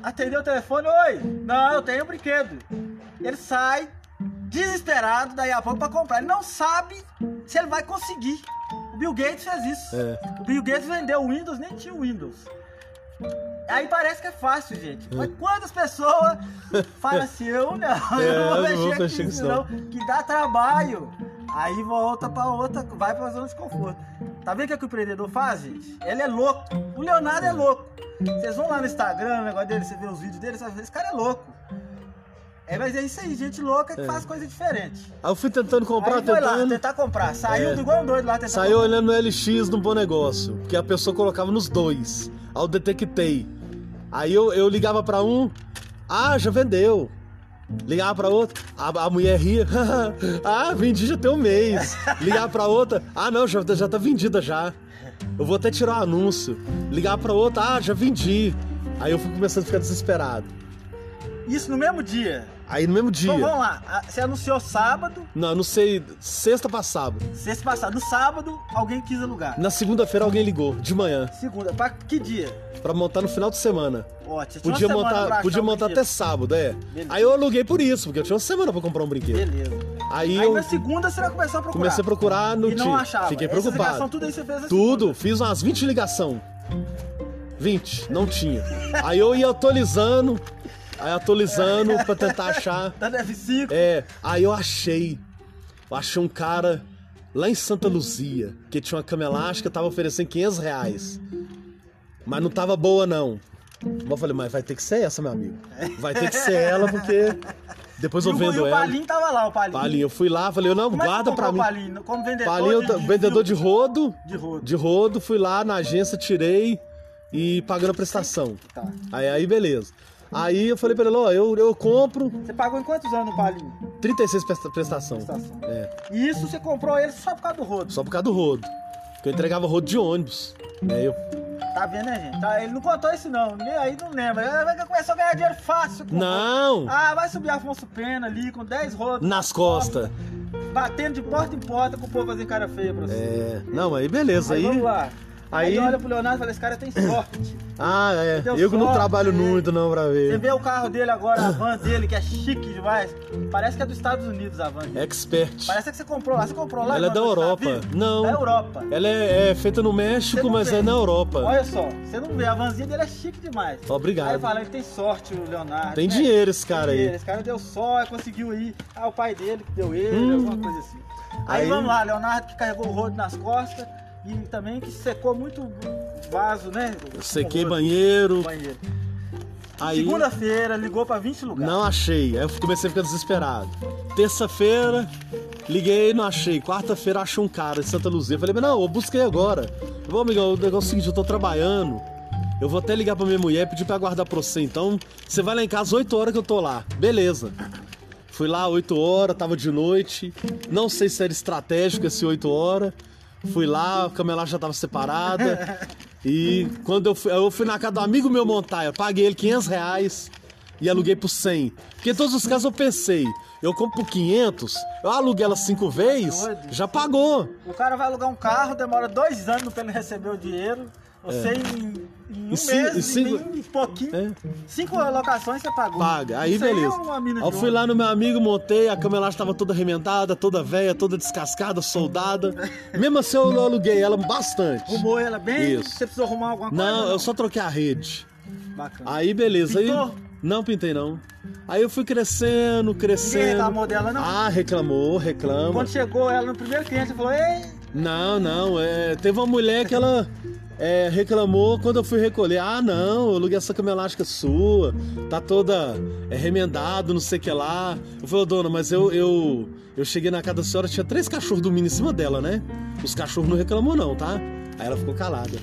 [SPEAKER 1] atender o telefone, oi, não, eu tenho um brinquedo. Ele sai desesperado daí a pouco pra comprar. Ele não sabe se ele vai conseguir. O Bill Gates fez isso.
[SPEAKER 2] É.
[SPEAKER 1] O Bill Gates vendeu o Windows, nem tinha o Windows. Aí parece que é fácil, gente. Mas quantas pessoas falam assim, eu não,
[SPEAKER 2] É,
[SPEAKER 1] eu não vou mexer
[SPEAKER 2] com isso
[SPEAKER 1] não, que dá trabalho. Aí volta pra outra, vai pra zona de conforto. Tá vendo o que, é que o empreendedor faz, gente? Ele é louco. O Leonardo é louco. Vocês vão lá no Instagram, no negócio dele, você vê os vídeos dele, você esse cara é louco. É, mas é isso aí, gente louca que faz coisa diferente.
[SPEAKER 2] Aí eu fui tentando comprar,
[SPEAKER 1] aí foi lá,
[SPEAKER 2] tentando.
[SPEAKER 1] tentar comprar. Saiu
[SPEAKER 2] É.
[SPEAKER 1] do igual um doido lá, tentar
[SPEAKER 2] Saiu
[SPEAKER 1] comprar.
[SPEAKER 2] olhando no LX no bom negócio, que a pessoa colocava nos dois. Aí eu detectei. Aí eu, eu ligava pra um, ah, já vendeu. Ligava pra outra, a, a mulher ria. ah, vendi já tem um mês. Ligava pra outra, ah não, já, já tá vendida já. Eu vou até tirar o anúncio. Ligar pra outra, ah, já vendi. Aí eu fui começando a ficar desesperado.
[SPEAKER 1] Isso no mesmo dia.
[SPEAKER 2] Aí no mesmo dia.
[SPEAKER 1] Então vamos lá. Ah, Você anunciou sábado,
[SPEAKER 2] Não, não sei, sexta pra sábado.
[SPEAKER 1] sexta passada. No sábado, alguém quis alugar.
[SPEAKER 2] Na segunda-feira alguém ligou, de manhã,
[SPEAKER 1] Segunda. Pra que dia?
[SPEAKER 2] pra montar no final de semana.
[SPEAKER 1] Ótimo.
[SPEAKER 2] Podia
[SPEAKER 1] pra
[SPEAKER 2] montar, podia
[SPEAKER 1] um
[SPEAKER 2] montar
[SPEAKER 1] brinquedo.
[SPEAKER 2] até sábado, é.
[SPEAKER 1] Beleza.
[SPEAKER 2] Aí eu aluguei por isso, porque eu tinha uma semana pra comprar um brinquedo.
[SPEAKER 1] Beleza.
[SPEAKER 2] Aí,
[SPEAKER 1] Aí
[SPEAKER 2] eu
[SPEAKER 1] na segunda você vai começar a procurar.
[SPEAKER 2] comecei a procurar no
[SPEAKER 1] E não
[SPEAKER 2] dia.
[SPEAKER 1] achava.
[SPEAKER 2] Fiquei
[SPEAKER 1] Essas
[SPEAKER 2] preocupado.
[SPEAKER 1] tudo aí você fez
[SPEAKER 2] Tudo,
[SPEAKER 1] segunda.
[SPEAKER 2] fiz umas 20 ligação. 20, não tinha. Aí eu ia atualizando, aí atualizando pra tentar achar.
[SPEAKER 1] Tá no F5.
[SPEAKER 2] É, aí eu achei. Eu achei um cara lá em Santa Luzia, que tinha uma cama elástica, tava oferecendo 500 reais. Mas não tava boa, não. Eu falei, mas vai ter que ser essa, meu amigo. Vai ter que ser ela, porque depois
[SPEAKER 1] E
[SPEAKER 2] eu
[SPEAKER 1] o, e
[SPEAKER 2] vendo
[SPEAKER 1] o
[SPEAKER 2] ela.
[SPEAKER 1] Palinho tava lá, o Palinho.
[SPEAKER 2] Palinho, eu fui lá, falei, não,
[SPEAKER 1] Como é
[SPEAKER 2] guarda pra mim.
[SPEAKER 1] o Palinho? Como vendedor
[SPEAKER 2] Palinho,
[SPEAKER 1] de,
[SPEAKER 2] eu- vendedor de rodo,
[SPEAKER 1] de rodo.
[SPEAKER 2] de rodo, fui lá na agência, tirei e pagando a prestação.
[SPEAKER 1] Tá.
[SPEAKER 2] Aí, aí beleza. Aí eu falei pra ele, ó, eu, eu compro
[SPEAKER 1] Você pagou em quantos anos o Palinho?
[SPEAKER 2] 36 presta- prestação.
[SPEAKER 1] Prestação.
[SPEAKER 2] É,
[SPEAKER 1] E isso você comprou ele só por causa do rodo.
[SPEAKER 2] só por causa do rodo. Porque eu entregava rodo de ônibus. Aí eu,
[SPEAKER 1] Tá vendo, né, gente? Tá, ele não contou isso não. Nem aí não lembra. Ele começou a ganhar dinheiro fácil. com
[SPEAKER 2] não!
[SPEAKER 1] Ah, vai subir Afonso Pena ali com 10 rodos.
[SPEAKER 2] Nas costas.
[SPEAKER 1] Batendo de porta em porta com o povo fazendo cara feia pra você.
[SPEAKER 2] É, não, aí beleza.
[SPEAKER 1] Aí,
[SPEAKER 2] Aí,
[SPEAKER 1] vamos lá. Aí,
[SPEAKER 2] aí-
[SPEAKER 1] olha pro Leonardo e fala, esse cara tem sorte.
[SPEAKER 2] ah, é. Eu que não
[SPEAKER 1] sorte,
[SPEAKER 2] trabalho
[SPEAKER 1] é.
[SPEAKER 2] muito não pra
[SPEAKER 1] Você
[SPEAKER 2] ver.
[SPEAKER 1] vê o carro dele agora, a van dele, que é chique demais. Parece que é dos Estados Unidos a van. dele.
[SPEAKER 2] Expert.
[SPEAKER 1] Parece que você comprou lá. Você comprou lá?
[SPEAKER 2] Ela é da Europa. Não.
[SPEAKER 1] Da Europa.
[SPEAKER 2] Ela é, é feita no
[SPEAKER 1] Você
[SPEAKER 2] México, mas
[SPEAKER 1] vê.
[SPEAKER 2] é na Europa.
[SPEAKER 1] Olha só, você não vê, a vanzinha dele é chique demais.
[SPEAKER 2] Obrigado.
[SPEAKER 1] Aí fala, ele tem sorte, o Leonardo.
[SPEAKER 2] Tem
[SPEAKER 1] né?
[SPEAKER 2] dinheiro esse cara
[SPEAKER 1] Tem
[SPEAKER 2] aí.
[SPEAKER 1] dinheiro, Esse cara deu sorte, conseguiu ir. Ah, o pai dele que deu ele,
[SPEAKER 2] Hum.
[SPEAKER 1] alguma coisa assim. Aí,
[SPEAKER 2] Aí-
[SPEAKER 1] vamos lá, Leonardo que carregou o rodo nas costas e também que secou muito vaso, né?
[SPEAKER 2] Eu sequei banheiro.
[SPEAKER 1] banheiro.
[SPEAKER 2] Aí
[SPEAKER 1] Segunda-feira, ligou pra 20 lugares.
[SPEAKER 2] não achei. Aí eu comecei a ficar desesperado. Terça-feira, liguei não achei. Quarta-feira achei um cara em Santa Luzia. Falei, mas não, eu busquei agora. Vou, amigão, o negócio é o seguinte, eu tô trabalhando. Eu vou até ligar pra minha mulher e pedir pra guardar pra você. Então, você vai lá em casa 8 horas que eu tô lá. Beleza. Fui lá 8 horas, tava de noite. Não sei se era estratégico esse 8 horas. Fui lá, a cama já tava separada. E quando eu fui, eu fui na casa do amigo meu montar, eu paguei ele 500 reais e aluguei por 100. Porque em todos os casos eu pensei, eu compro por 500, eu aluguei ela cinco vezes, já pagou.
[SPEAKER 1] O cara vai alugar um carro, demora dois anos pra ele receber o dinheiro. Você em, em um
[SPEAKER 2] Em ci-
[SPEAKER 1] mês,
[SPEAKER 2] cinco-
[SPEAKER 1] em pouquinho,
[SPEAKER 2] É.
[SPEAKER 1] cinco locações você pagou.
[SPEAKER 2] Paga, aí
[SPEAKER 1] Isso
[SPEAKER 2] beleza.
[SPEAKER 1] é mina
[SPEAKER 2] Aí eu fui lá no meu amigo, montei, a cama estava toda remendada, toda velha, toda descascada, soldada. Mesmo assim eu aluguei ela bastante.
[SPEAKER 1] Arrumou ela bem?
[SPEAKER 2] Isso.
[SPEAKER 1] Você precisou arrumar alguma coisa?
[SPEAKER 2] Não, eu só troquei a rede.
[SPEAKER 1] Bacana.
[SPEAKER 2] Aí beleza,
[SPEAKER 1] Pintou?
[SPEAKER 2] aí não pintei não. Aí eu fui crescendo,
[SPEAKER 1] Ninguém
[SPEAKER 2] crescendo.
[SPEAKER 1] reclamou dela, não?
[SPEAKER 2] Ah, reclamou, reclama.
[SPEAKER 1] Quando chegou ela no primeiro cliente, você falou, ei,
[SPEAKER 2] Não, não, é, teve uma mulher que ela é, reclamou quando eu fui recolher. Ah, não, eu aluguei essa cama elástica sua, tá toda é, remendado, não sei o que lá. Eu falei, "Ô, dona, mas eu, eu, eu cheguei na casa da senhora, tinha três cachorros dormindo em cima dela, né? Os cachorros não reclamou não, tá? Aí ela ficou calada.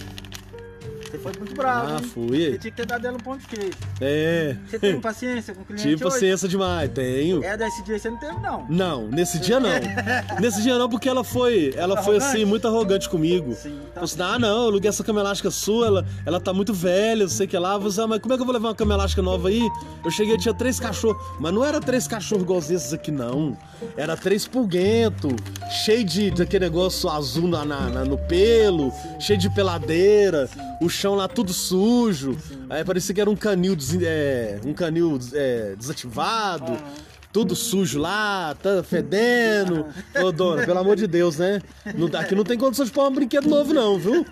[SPEAKER 1] Você foi muito bravo.
[SPEAKER 2] Ah,
[SPEAKER 1] hein?
[SPEAKER 2] fui.
[SPEAKER 1] Você tinha que ter dado ela um ponto de queijo.
[SPEAKER 2] É,
[SPEAKER 1] Você tem paciência com o cliente
[SPEAKER 2] tive
[SPEAKER 1] hoje?
[SPEAKER 2] paciência demais, tenho.
[SPEAKER 1] É, desse dia você não teve, não.
[SPEAKER 2] Não, nesse dia não. nesse dia não, porque ela foi, ela foi
[SPEAKER 1] Arrogante?
[SPEAKER 2] assim, muito arrogante comigo.
[SPEAKER 1] Sim.
[SPEAKER 2] Falou assim, ah, não, eu aluguei essa cama elástica sua, ela, ela tá muito velha, não sei o que lá. Você, ah, mas como é que eu vou levar uma cama elástica nova aí? Eu cheguei, tinha três cachorros. Mas não era três cachorros igual esses aqui, não. Era três pulguento, cheio de daquele negócio azul na, na- na- no pelo, cheio de peladeira, o chão lá tudo sujo. Aí parecia que era um canil, desen- é, um canil é, desativado. Tudo sujo lá, tá fedendo. Ô, dona, pelo amor de Deus, né? Não, aqui não tem condição de pôr um brinquedo novo, não, viu?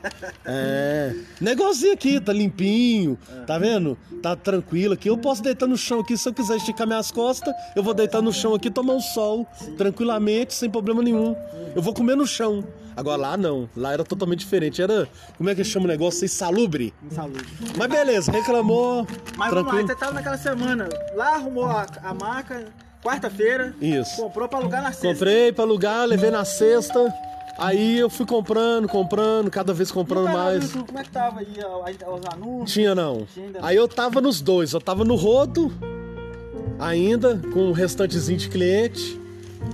[SPEAKER 2] É. Negocinho aqui, tá limpinho, tá vendo? Tá tranquilo aqui. Eu posso deitar no chão aqui, se eu quiser esticar minhas costas, eu vou deitar no chão aqui, tomar um sol, tranquilamente, sem problema nenhum. Eu vou comer no chão. Agora lá não, lá era totalmente diferente. Era, como é que chama o negócio? Insalubre.
[SPEAKER 1] Saúde.
[SPEAKER 2] Mas beleza, reclamou,
[SPEAKER 1] Mas vamos lá,
[SPEAKER 2] tranquilo.
[SPEAKER 1] você tava naquela semana. Lá arrumou a, a maca, quarta-feira.
[SPEAKER 2] Isso.
[SPEAKER 1] Comprou pra alugar na sexta.
[SPEAKER 2] Comprei pra alugar, levei na sexta. Aí eu fui comprando, comprando, cada vez
[SPEAKER 1] o
[SPEAKER 2] comprando mais.
[SPEAKER 1] YouTube, como é que tava aí os anúncios?
[SPEAKER 2] Tinha não.
[SPEAKER 1] Tinha.
[SPEAKER 2] Aí eu tava nos dois, eu tava no rodo ainda, com um restantezinho de cliente.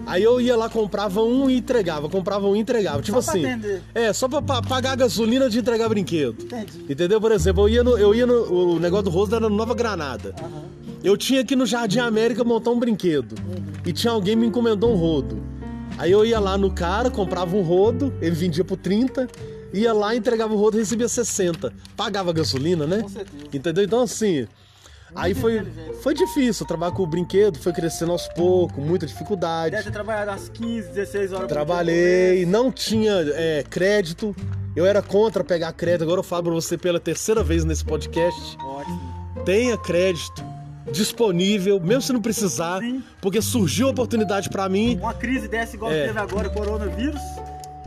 [SPEAKER 2] Aí eu ia lá, comprava um e entregava, comprava um e entregava. Tipo
[SPEAKER 1] Só pra
[SPEAKER 2] assim.
[SPEAKER 1] atender.
[SPEAKER 2] É, só pra, pa- pagar a gasolina de entregar brinquedo.
[SPEAKER 1] Entendi.
[SPEAKER 2] Entendeu? Por exemplo, eu ia no. Eu ia no o negócio do rosto era no Nova Granada.
[SPEAKER 1] Aham.
[SPEAKER 2] Eu tinha aqui no Jardim América montar um brinquedo. E tinha alguém me encomendou um rodo. Aí eu ia lá no cara, comprava um rodo, ele vendia por 30, ia lá, entregava o rodo e recebia 60. Pagava gasolina, né?
[SPEAKER 1] Com certeza.
[SPEAKER 2] Entendeu? Então assim. Aí foi,
[SPEAKER 1] inteligente.
[SPEAKER 2] foi difícil trabalhar com o brinquedo, foi crescendo aos poucos, muita dificuldade.
[SPEAKER 1] Deve ter trabalhado às 15, 16 horas
[SPEAKER 2] Trabalhei,
[SPEAKER 1] no
[SPEAKER 2] não tinha é, crédito. Eu era contra pegar crédito. Agora eu falo pra você pela terceira vez nesse podcast.
[SPEAKER 1] Ótimo.
[SPEAKER 2] Tenha crédito disponível, mesmo se não precisar,
[SPEAKER 1] Sim.
[SPEAKER 2] porque surgiu a oportunidade pra mim,
[SPEAKER 1] Uma crise dessa igual
[SPEAKER 2] É.
[SPEAKER 1] que teve agora, coronavírus,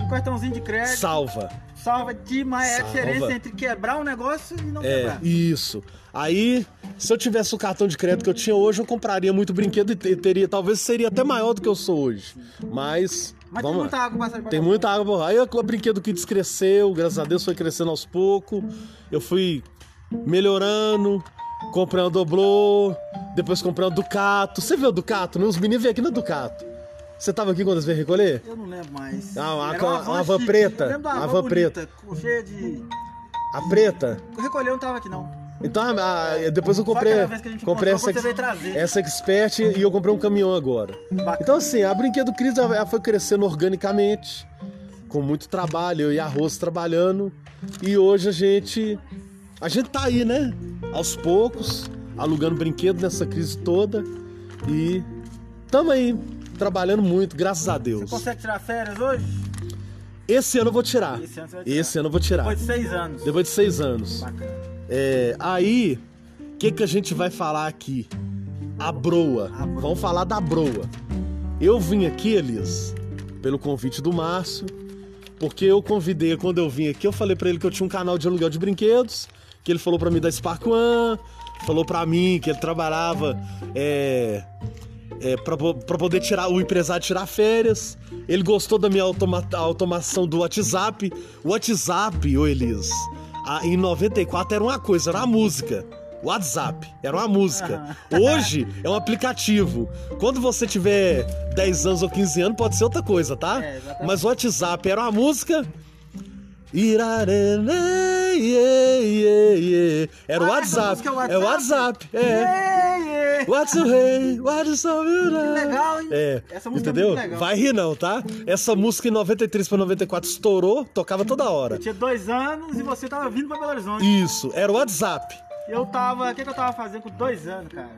[SPEAKER 1] um cartãozinho de crédito
[SPEAKER 2] salva.
[SPEAKER 1] salva demais. É a
[SPEAKER 2] Salva.
[SPEAKER 1] diferença entre quebrar um negócio e não
[SPEAKER 2] É,
[SPEAKER 1] quebrar.
[SPEAKER 2] isso. Aí, se eu tivesse o cartão de crédito que eu tinha hoje, eu compraria muito brinquedo e te- teria, talvez seria até maior do que eu sou hoje. Mas,
[SPEAKER 1] Mas tem muita
[SPEAKER 2] lá.
[SPEAKER 1] água pra
[SPEAKER 2] Tem muita água. Aí o brinquedo que cresceu, graças a Deus foi crescendo aos poucos. Eu fui melhorando, comprando doblô, depois comprando Ducato. Você viu o Ducato? né? Os meninos vêm aqui no Ducato. Você tava aqui quando eles veio recolher?
[SPEAKER 1] Eu não lembro mais.
[SPEAKER 2] Ah, uma- uma van preta.
[SPEAKER 1] Eu lembro da
[SPEAKER 2] Uma
[SPEAKER 1] van
[SPEAKER 2] preta.
[SPEAKER 1] Cheia de.
[SPEAKER 2] A preta?
[SPEAKER 1] Recolher não tava aqui, não.
[SPEAKER 2] Então, a- a- depois eu comprei,
[SPEAKER 1] aquela vez que a gente
[SPEAKER 2] comprei essa,
[SPEAKER 1] você
[SPEAKER 2] essa Expert e eu comprei um caminhão agora.
[SPEAKER 1] Bacana.
[SPEAKER 2] Então, assim, a Brinquedo Cris ela foi crescendo organicamente, com muito trabalho, eu e a trabalhando. E hoje a gente. A gente tá aí, né? Aos poucos, alugando brinquedo nessa crise toda. E tamo aí, trabalhando muito, graças a
[SPEAKER 1] Você
[SPEAKER 2] Deus.
[SPEAKER 1] consegue tirar férias hoje?
[SPEAKER 2] Esse ano eu vou tirar.
[SPEAKER 1] Esse ano você tirar.
[SPEAKER 2] Esse ano eu vou tirar.
[SPEAKER 1] Depois de seis anos.
[SPEAKER 2] Depois de seis anos.
[SPEAKER 1] Bacana.
[SPEAKER 2] É, aí, o que, que a gente vai falar aqui? A broa.
[SPEAKER 1] A broa.
[SPEAKER 2] Vamos falar da broa. Eu vim aqui, Elis, pelo convite do Márcio, porque eu convidei, quando eu vim aqui, eu falei pra ele que eu tinha um canal de aluguel de brinquedos, que ele falou pra mim da Spark One, falou pra mim que ele trabalhava é, é, pra poder tirar o empresário tirar férias. Ele gostou da minha automa- automação do WhatsApp. O WhatsApp, ô Elis, a- em 94 era uma coisa, era uma música. WhatsApp, era uma música. Hoje é um aplicativo. Quando você tiver 10 anos ou 15 anos, pode ser outra coisa, tá?
[SPEAKER 1] É.
[SPEAKER 2] Mas o WhatsApp era uma música. Irarene, yeah, yeah. Era o
[SPEAKER 1] Ah,
[SPEAKER 2] WhatsApp.
[SPEAKER 1] música
[SPEAKER 2] É o WhatsApp. É.
[SPEAKER 1] Yeah, yeah.
[SPEAKER 2] What's the hey? What's the
[SPEAKER 1] Que legal, hein?
[SPEAKER 2] É.
[SPEAKER 1] Essa música
[SPEAKER 2] entendeu?
[SPEAKER 1] é muito legal.
[SPEAKER 2] Vai rir não, tá? Essa música em 93 pra 94 estourou, tocava toda hora.
[SPEAKER 1] Eu tinha dois anos e você tava vindo pra Belo Horizonte.
[SPEAKER 2] Isso, era o WhatsApp.
[SPEAKER 1] Eu tava. O que, que eu tava fazendo com dois anos, cara?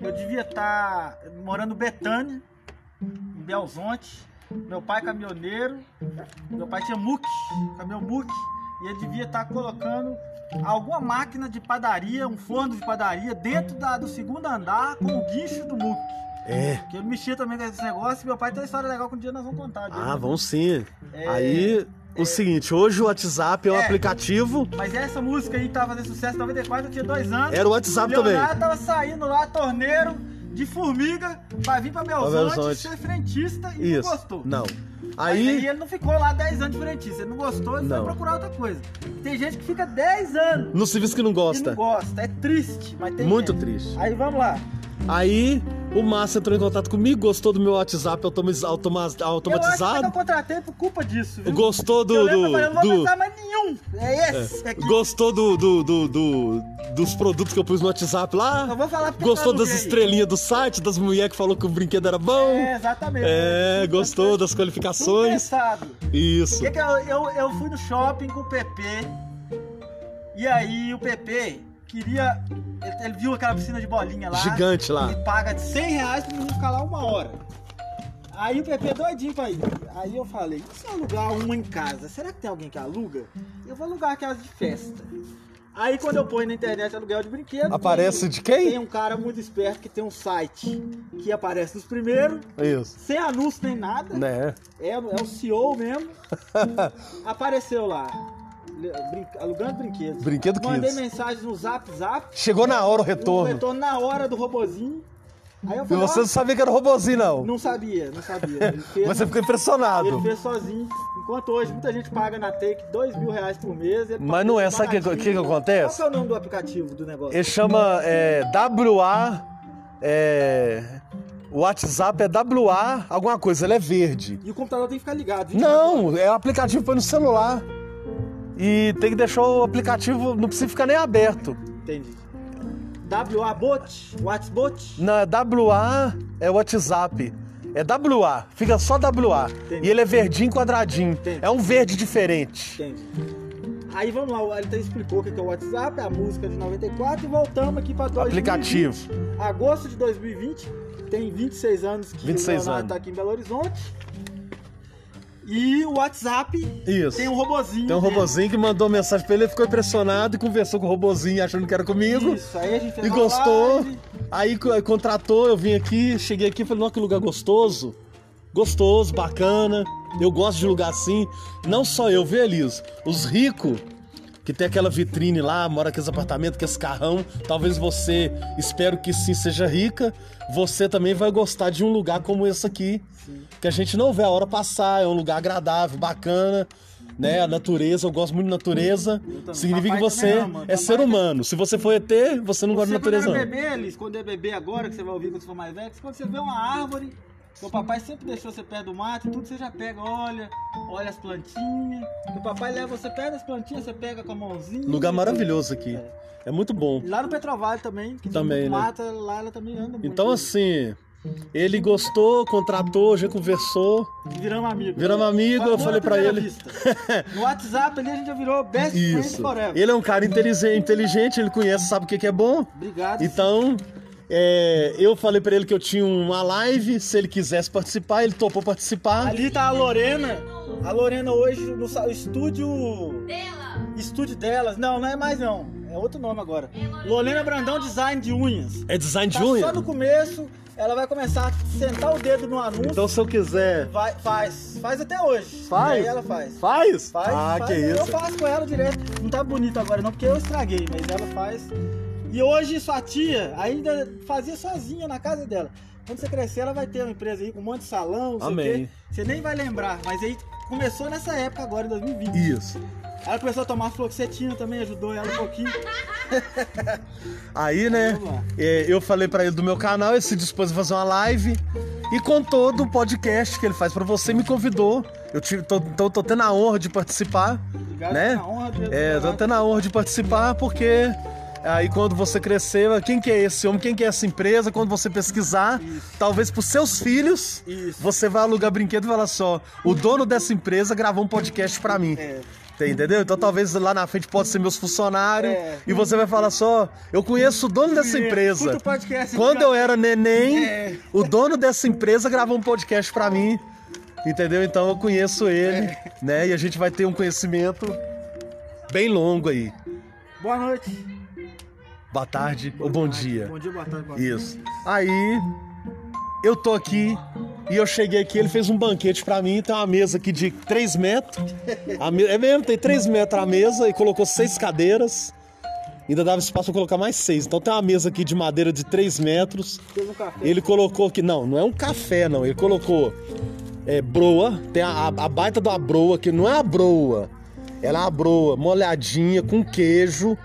[SPEAKER 1] Eu devia estar morando em Betânia, em Belzonte. Meu pai é caminhoneiro. Meu pai tinha muque, caminhão muque. E ele devia estar colocando alguma máquina de padaria, um forno de padaria, dentro da- do segundo andar com o guincho do muque.
[SPEAKER 2] É.
[SPEAKER 1] Que ele mexia também com esse negócio. Meu pai tem uma história legal que um dia nós vamos contar.
[SPEAKER 2] Ah, vamos sim.
[SPEAKER 1] É,
[SPEAKER 2] Aí, o seguinte, hoje o WhatsApp é um
[SPEAKER 1] É.
[SPEAKER 2] aplicativo.
[SPEAKER 1] Mas essa música aí tava fazendo sucesso em 94, eu tinha dois anos.
[SPEAKER 2] Era o WhatsApp
[SPEAKER 1] o
[SPEAKER 2] também.
[SPEAKER 1] Leonardo tava saindo lá, torneiro, de formiga, pra vir pra Belzonte,
[SPEAKER 2] Belzonte.
[SPEAKER 1] ser frentista e
[SPEAKER 2] Isso.
[SPEAKER 1] não gostou.
[SPEAKER 2] Não.
[SPEAKER 1] Aí,
[SPEAKER 2] Aí,
[SPEAKER 1] ele não ficou lá 10 anos de frentista, ele não gostou e foi procurar outra coisa. Tem gente que fica 10 anos
[SPEAKER 2] no serviço que não gosta.
[SPEAKER 1] não gosta, é triste, mas tem
[SPEAKER 2] Muito
[SPEAKER 1] gente.
[SPEAKER 2] triste.
[SPEAKER 1] Aí vamos lá.
[SPEAKER 2] Aí, o Márcio entrou em contato comigo, gostou do meu WhatsApp automa- automa-
[SPEAKER 1] Eu acho que eu
[SPEAKER 2] automatizado.
[SPEAKER 1] contratei por culpa disso, viu?
[SPEAKER 2] Gostou do.
[SPEAKER 1] eu lembro
[SPEAKER 2] do,
[SPEAKER 1] eu não vou
[SPEAKER 2] do-
[SPEAKER 1] mais nenhum. É esse. aqui.
[SPEAKER 2] Gostou do, do, do, do- dos produtos que eu pus no WhatsApp lá?
[SPEAKER 1] Eu vou falar porque
[SPEAKER 2] Gostou das estrelinhas do site, das mulheres que falou que o brinquedo era bom?
[SPEAKER 1] É, exatamente.
[SPEAKER 2] É, gostou das qualificações?
[SPEAKER 1] pensado.
[SPEAKER 2] Isso.
[SPEAKER 1] Que que eu, eu, eu fui no shopping com o PP e aí o PP queria. Ele, ele viu aquela piscina de bolinha lá.
[SPEAKER 2] Gigante lá.
[SPEAKER 1] Ele paga 100 reais pro menino ficar lá uma hora. Aí o PP é doidinho pra ir. Aí eu falei: e se eu alugar uma em casa? Será que tem alguém que aluga? Eu vou alugar aquelas de festa. Aí quando eu ponho na internet aluguel de brinquedo.
[SPEAKER 2] Aparece de
[SPEAKER 1] Tem
[SPEAKER 2] quem?
[SPEAKER 1] um cara muito esperto que tem um site que aparece nos primeiros,
[SPEAKER 2] Isso.
[SPEAKER 1] sem anúncio nem nada.
[SPEAKER 2] Né?
[SPEAKER 1] É, é o CEO mesmo. Apareceu lá. Brin- alugando brinquedos.
[SPEAKER 2] Brinquedo
[SPEAKER 1] Mandei
[SPEAKER 2] Kids.
[SPEAKER 1] mensagem no zap zap.
[SPEAKER 2] Chegou na hora o
[SPEAKER 1] O
[SPEAKER 2] retorno.
[SPEAKER 1] retorno na hora do robozinho. Aí eu
[SPEAKER 2] E
[SPEAKER 1] falei,
[SPEAKER 2] você não sabia que era robozinho, não.
[SPEAKER 1] não sabia, não sabia. Fez,
[SPEAKER 2] Mas você ficou impressionado.
[SPEAKER 1] ele fez sozinho. Enquanto hoje muita gente paga na Take dois mil reais por mês.
[SPEAKER 2] Mas não é, sabe o que, que, que acontece?
[SPEAKER 1] Qual é o nome do aplicativo do negócio?
[SPEAKER 2] Ele chama é, WA É. O WhatsApp é WA, alguma coisa, ele é verde.
[SPEAKER 1] E o computador tem que ficar ligado. 24
[SPEAKER 2] Não, é o aplicativo foi no celular. E tem que deixar o aplicativo, não precisa ficar nem aberto.
[SPEAKER 1] Entendi. WA Bot? WhatsBot?
[SPEAKER 2] Não, é WA, é WhatsApp. É WA, fica só WA.
[SPEAKER 1] Entendi.
[SPEAKER 2] E ele é verdinho quadradinho.
[SPEAKER 1] Entendi.
[SPEAKER 2] É um verde diferente.
[SPEAKER 1] Entendi. Aí vamos lá, ele até explicou o que é o WhatsApp, a música de 94 e voltamos aqui para 2020.
[SPEAKER 2] Aplicativo.
[SPEAKER 1] Agosto de 2020, tem 26 anos que
[SPEAKER 2] 26
[SPEAKER 1] o Leonardo
[SPEAKER 2] anos.
[SPEAKER 1] tá aqui em Belo Horizonte. E o WhatsApp
[SPEAKER 2] Isso.
[SPEAKER 1] tem um robozinho.
[SPEAKER 2] Tem um
[SPEAKER 1] dele.
[SPEAKER 2] robozinho que mandou mensagem pra ele, ele ficou impressionado e conversou com o robozinho achando que era comigo.
[SPEAKER 1] Isso, aí a gente fez
[SPEAKER 2] E gostou.
[SPEAKER 1] live.
[SPEAKER 2] Aí co- contratou, eu vim aqui, cheguei aqui e falei, nossa, que lugar gostoso. Gostoso, bacana. Eu gosto de lugar assim. Não só eu, viu, Elias? Os ricos, que tem aquela vitrine lá, mora aqueles apartamentos, aqueles carrão. Talvez você, espero que sim, seja rica. Você também vai gostar de um lugar como esse aqui. Que a gente não vê a hora passar. É um lugar agradável, bacana. Né? A natureza, eu gosto muito de natureza. Significa que você
[SPEAKER 1] ama.
[SPEAKER 2] é
[SPEAKER 1] Papai
[SPEAKER 2] ser humano. Se você for ET, você não gosta de
[SPEAKER 1] Você quando
[SPEAKER 2] natureza,
[SPEAKER 1] era
[SPEAKER 2] não.
[SPEAKER 1] bebê, Alice, quando é bebê agora, que você vai ouvir quando você for mais velho, quando você vê uma árvore, seu papai sempre deixou você perto do mato e tudo, você já pega, olha, olha as plantinhas. O papai leva você perto das plantinhas, você pega com a mãozinha.
[SPEAKER 2] Lugar maravilhoso aqui.
[SPEAKER 1] É.
[SPEAKER 2] É muito bom.
[SPEAKER 1] Lá no Petrovale também, que
[SPEAKER 2] Também,
[SPEAKER 1] tem
[SPEAKER 2] né?
[SPEAKER 1] mata, lá ela também anda muito.
[SPEAKER 2] Então, assim, ele gostou, contratou, já conversou.
[SPEAKER 1] Viramos amigos.
[SPEAKER 2] Viramos amigo, eu falei pra ele.
[SPEAKER 1] No WhatsApp ali a gente já virou best friends
[SPEAKER 2] Isso.
[SPEAKER 1] forever.
[SPEAKER 2] Ele é um cara inteligente, inteligente ele conhece, sabe o que que é bom.
[SPEAKER 1] Obrigado.
[SPEAKER 2] Então, é, eu falei pra ele que eu tinha uma live, se ele quisesse participar, ele topou participar.
[SPEAKER 1] Ali tá a Lorena. A Lorena hoje no estúdio.
[SPEAKER 3] Dela.
[SPEAKER 1] Estúdio delas. Não, não é mais não. É outro nome agora. Lorena Brandão Design de Unhas.
[SPEAKER 2] É design de
[SPEAKER 1] Tá
[SPEAKER 2] unha?
[SPEAKER 1] só no começo. Ela vai começar a sentar o dedo no anúncio.
[SPEAKER 2] Então, se eu quiser.
[SPEAKER 1] Vai, faz. Faz até hoje.
[SPEAKER 2] Faz?
[SPEAKER 1] E ela faz.
[SPEAKER 2] Faz?
[SPEAKER 1] Faz,
[SPEAKER 2] ah,
[SPEAKER 1] faz.
[SPEAKER 2] que
[SPEAKER 1] Eu
[SPEAKER 2] isso.
[SPEAKER 1] faço com ela direto. Não tá bonito agora não, porque eu estraguei, mas ela faz. E hoje sua tia ainda fazia sozinha na casa dela. Quando você crescer, ela vai ter uma empresa aí com um monte de salão, não sei o
[SPEAKER 2] Amém.
[SPEAKER 1] quê. Você nem vai lembrar, mas aí começou nessa época agora, em 2020.
[SPEAKER 2] Isso.
[SPEAKER 1] Ela começou a tomar fluoxetina também, ajudou ela um pouquinho.
[SPEAKER 2] Aí, né, é, eu falei pra ele do meu canal, ele se dispôs a fazer uma live e contou do podcast que ele faz pra você, me convidou. Eu tive, tô, tô, tô tendo a honra de participar,
[SPEAKER 1] Obrigado
[SPEAKER 2] né?
[SPEAKER 1] honra de
[SPEAKER 2] É, tô tendo a honra de participar porque aí quando você crescer, quem que é esse homem, quem que é essa empresa, quando você pesquisar, talvez pros seus filhos,
[SPEAKER 1] Isso.
[SPEAKER 2] você vai alugar brinquedo e falar só, o dono dessa empresa gravou um podcast pra mim.
[SPEAKER 1] É.
[SPEAKER 2] Entendeu? Então talvez lá na frente pode ser meus funcionários
[SPEAKER 1] É.
[SPEAKER 2] e você vai falar só, eu conheço o dono dessa empresa. Quando eu era neném,
[SPEAKER 1] É.
[SPEAKER 2] o dono dessa empresa gravou um podcast pra mim. Entendeu? Então eu conheço ele,
[SPEAKER 1] É.
[SPEAKER 2] né? E a gente vai ter um conhecimento bem longo aí.
[SPEAKER 1] Boa noite.
[SPEAKER 2] Boa tarde ou bom dia.
[SPEAKER 1] Bom dia, boa tarde, boa.
[SPEAKER 2] Isso. Aí eu tô aqui e eu cheguei aqui, ele fez um banquete pra mim, tem uma mesa aqui de 3 metros. A me- É mesmo, tem 3 metros a mesa e colocou seis cadeiras. Ainda dava espaço pra colocar mais seis. Então tem uma mesa aqui de madeira de 3 metros.
[SPEAKER 1] Fez um café.
[SPEAKER 2] Ele colocou aqui, não, não é um café, não. Ele colocou é, broa, tem a, a, a baita da broa, que não é a broa. Ela é uma broa molhadinha, com queijo.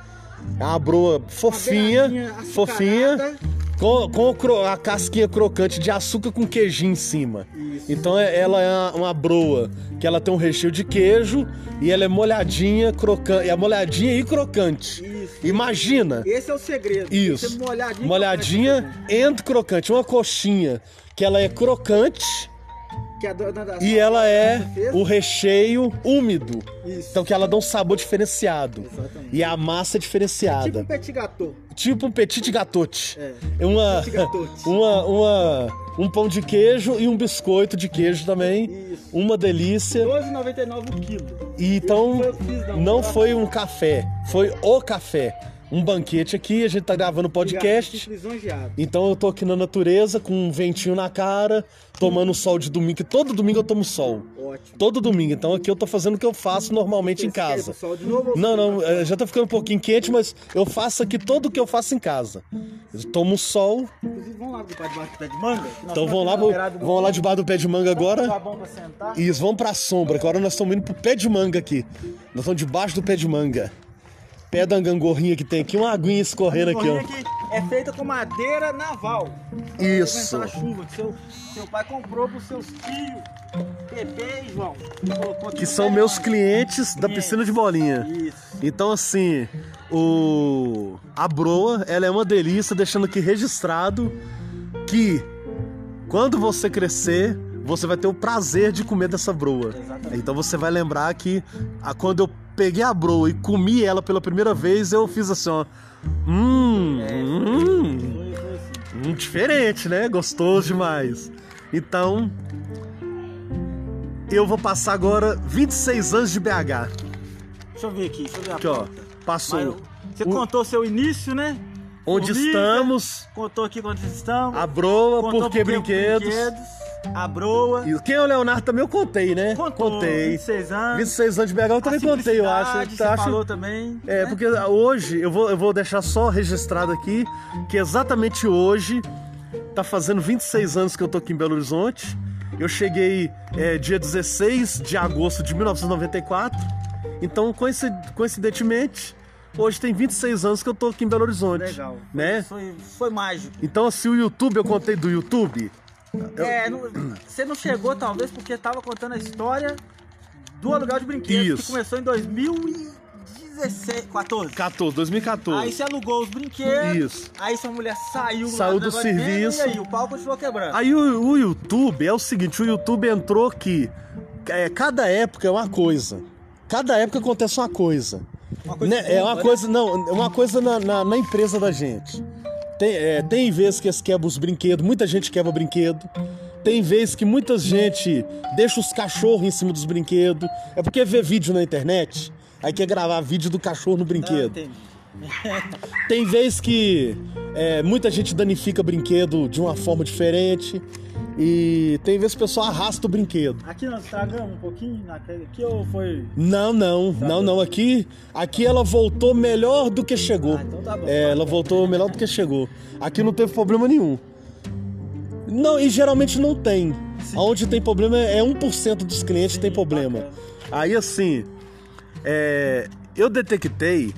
[SPEAKER 2] É uma broa fofinha, fofinha, com, com a casquinha crocante de açúcar com queijinho em cima.
[SPEAKER 1] Isso.
[SPEAKER 2] Então é- ela é uma, uma broa que ela tem um recheio de queijo e ela é molhadinha, crocante, é molhadinha e crocante.
[SPEAKER 1] Isso.
[SPEAKER 2] Imagina
[SPEAKER 1] Esse é o segredo.
[SPEAKER 2] isso.
[SPEAKER 1] Molhadinha.
[SPEAKER 2] Molhadinha and crocante. Uma coxinha que ela é crocante
[SPEAKER 1] Que a dona da
[SPEAKER 2] e ela é
[SPEAKER 1] fez.
[SPEAKER 2] o recheio úmido.
[SPEAKER 1] Isso.
[SPEAKER 2] Então que ela dá um sabor diferenciado.
[SPEAKER 1] Exatamente.
[SPEAKER 2] E a massa é
[SPEAKER 1] Tipo
[SPEAKER 2] diferenciada.
[SPEAKER 1] um petit gâteau.
[SPEAKER 2] Tipo um petit gâteau.
[SPEAKER 1] É.
[SPEAKER 2] É uma,
[SPEAKER 1] Petit
[SPEAKER 2] uma, uma, um pão de queijo e um biscoito de queijo também.
[SPEAKER 1] Isso.
[SPEAKER 2] Uma delícia.
[SPEAKER 1] 12,99 o quilo.
[SPEAKER 2] E então
[SPEAKER 1] Eu fiz, não.
[SPEAKER 2] não foi um café, foi o café. Um banquete aqui, a gente tá gravando podcast. Então eu tô aqui na natureza com um ventinho na cara, tomando sol de domingo, que todo domingo eu tomo sol.
[SPEAKER 1] Ótimo.
[SPEAKER 2] Todo domingo. Então aqui eu tô fazendo o que eu faço normalmente em casa.
[SPEAKER 1] sol de novo
[SPEAKER 2] Não, não, eh, já tá ficando um pouquinho quente, mas eu faço aqui todo o que eu faço em casa. Eu tomo sol,
[SPEAKER 1] Inclusive, vamos lá debaixo do pé de manga?
[SPEAKER 2] então vamos lá, vamos lá debaixo do pé de manga agora. Isso, vamos pra sombra, que agora nós estamos indo pro pé de manga aqui. Nós estamos debaixo do pé de manga. Pé da gangorrinha que tem aqui, uma aguinha escorrendo aqui, ó.
[SPEAKER 1] aqui. é feita com madeira naval.
[SPEAKER 2] Isso.
[SPEAKER 1] A chuva que seu, seu pai comprou pros seus filhos. Pepe e João.
[SPEAKER 2] Que são meus clientes da piscina de bolinha.
[SPEAKER 1] Isso.
[SPEAKER 2] Então, assim, o a broa, ela é uma delícia, deixando aqui registrado que quando você crescer, você vai ter o prazer de comer dessa broa.
[SPEAKER 1] Exatamente.
[SPEAKER 2] Então você vai lembrar que a- quando eu peguei a broa e comi ela pela primeira vez, eu fiz assim, ó. Hum, hum, hum, diferente, né? Gostoso demais. Então, eu vou passar agora 26 anos de BH.
[SPEAKER 1] Deixa eu ver aqui, deixa eu ver a
[SPEAKER 2] Aqui, ó. Passou.
[SPEAKER 1] Mas Você
[SPEAKER 2] o-
[SPEAKER 1] contou seu início, né?
[SPEAKER 2] Onde estamos,
[SPEAKER 1] Contou aqui onde estamos.
[SPEAKER 2] a broa,
[SPEAKER 1] contou
[SPEAKER 2] por que
[SPEAKER 1] porque
[SPEAKER 2] brinquedos.
[SPEAKER 1] A broa.
[SPEAKER 2] E quem é o Leonardo também eu contei, né?
[SPEAKER 1] Contou,
[SPEAKER 2] Contei.
[SPEAKER 1] 26 anos.
[SPEAKER 2] 26 anos de BH eu também contei, eu acho. Eu
[SPEAKER 1] Você
[SPEAKER 2] acho
[SPEAKER 1] falou também.
[SPEAKER 2] É,
[SPEAKER 1] né?
[SPEAKER 2] porque hoje, eu vou, eu vou deixar só registrado aqui, que exatamente hoje, tá fazendo 26 anos que eu tô aqui em Belo Horizonte. Eu cheguei é, dia 16 de agosto de 1994. Então, coincid- coincidentemente, hoje tem 26 anos que eu tô aqui em Belo Horizonte.
[SPEAKER 1] Legal.
[SPEAKER 2] Né?
[SPEAKER 1] Foi, foi mágico.
[SPEAKER 2] Então, assim, o YouTube, eu contei do YouTube.
[SPEAKER 1] É, não- você não chegou talvez porque tava contando a história do aluguel de brinquedos
[SPEAKER 2] Isso.
[SPEAKER 1] que começou em 2016, 14.
[SPEAKER 2] 14, 2014.
[SPEAKER 1] Aí você alugou os brinquedos.
[SPEAKER 2] Isso.
[SPEAKER 1] Aí sua mulher saiu, lá
[SPEAKER 2] Saiu do serviço.
[SPEAKER 1] E aí, o pau continuou quebrando.
[SPEAKER 2] Aí o, o YouTube é o seguinte, o YouTube entrou que é, cada época é uma coisa. Cada época acontece uma coisa.
[SPEAKER 1] Uma coisa
[SPEAKER 2] Né? É uma coisa, não, é uma coisa na, na- na empresa da gente. Tem, é, tem vezes que eles quebram os brinquedos, muita gente quebra brinquedo. Tem vezes que muita gente deixa os cachorros em cima dos brinquedos. É porque vê vídeo na internet, aí quer gravar vídeo do cachorro no brinquedo.
[SPEAKER 1] entendi.
[SPEAKER 2] Tem vez que é, muita gente danifica brinquedo de uma forma diferente. E tem vezes que o pessoal arrasta o brinquedo.
[SPEAKER 1] Aqui nós estragamos um pouquinho, naquele aqui ou foi.
[SPEAKER 2] Não, não, não, não. Aqui, aqui ela voltou melhor do que chegou.
[SPEAKER 1] Ah, então tá bom.
[SPEAKER 2] É, ela voltou melhor do que chegou. Aqui não teve problema nenhum. Não, e geralmente não tem. Onde tem problema é 1% dos clientes tem problema.
[SPEAKER 1] bacana.
[SPEAKER 2] Aí assim, é, eu detectei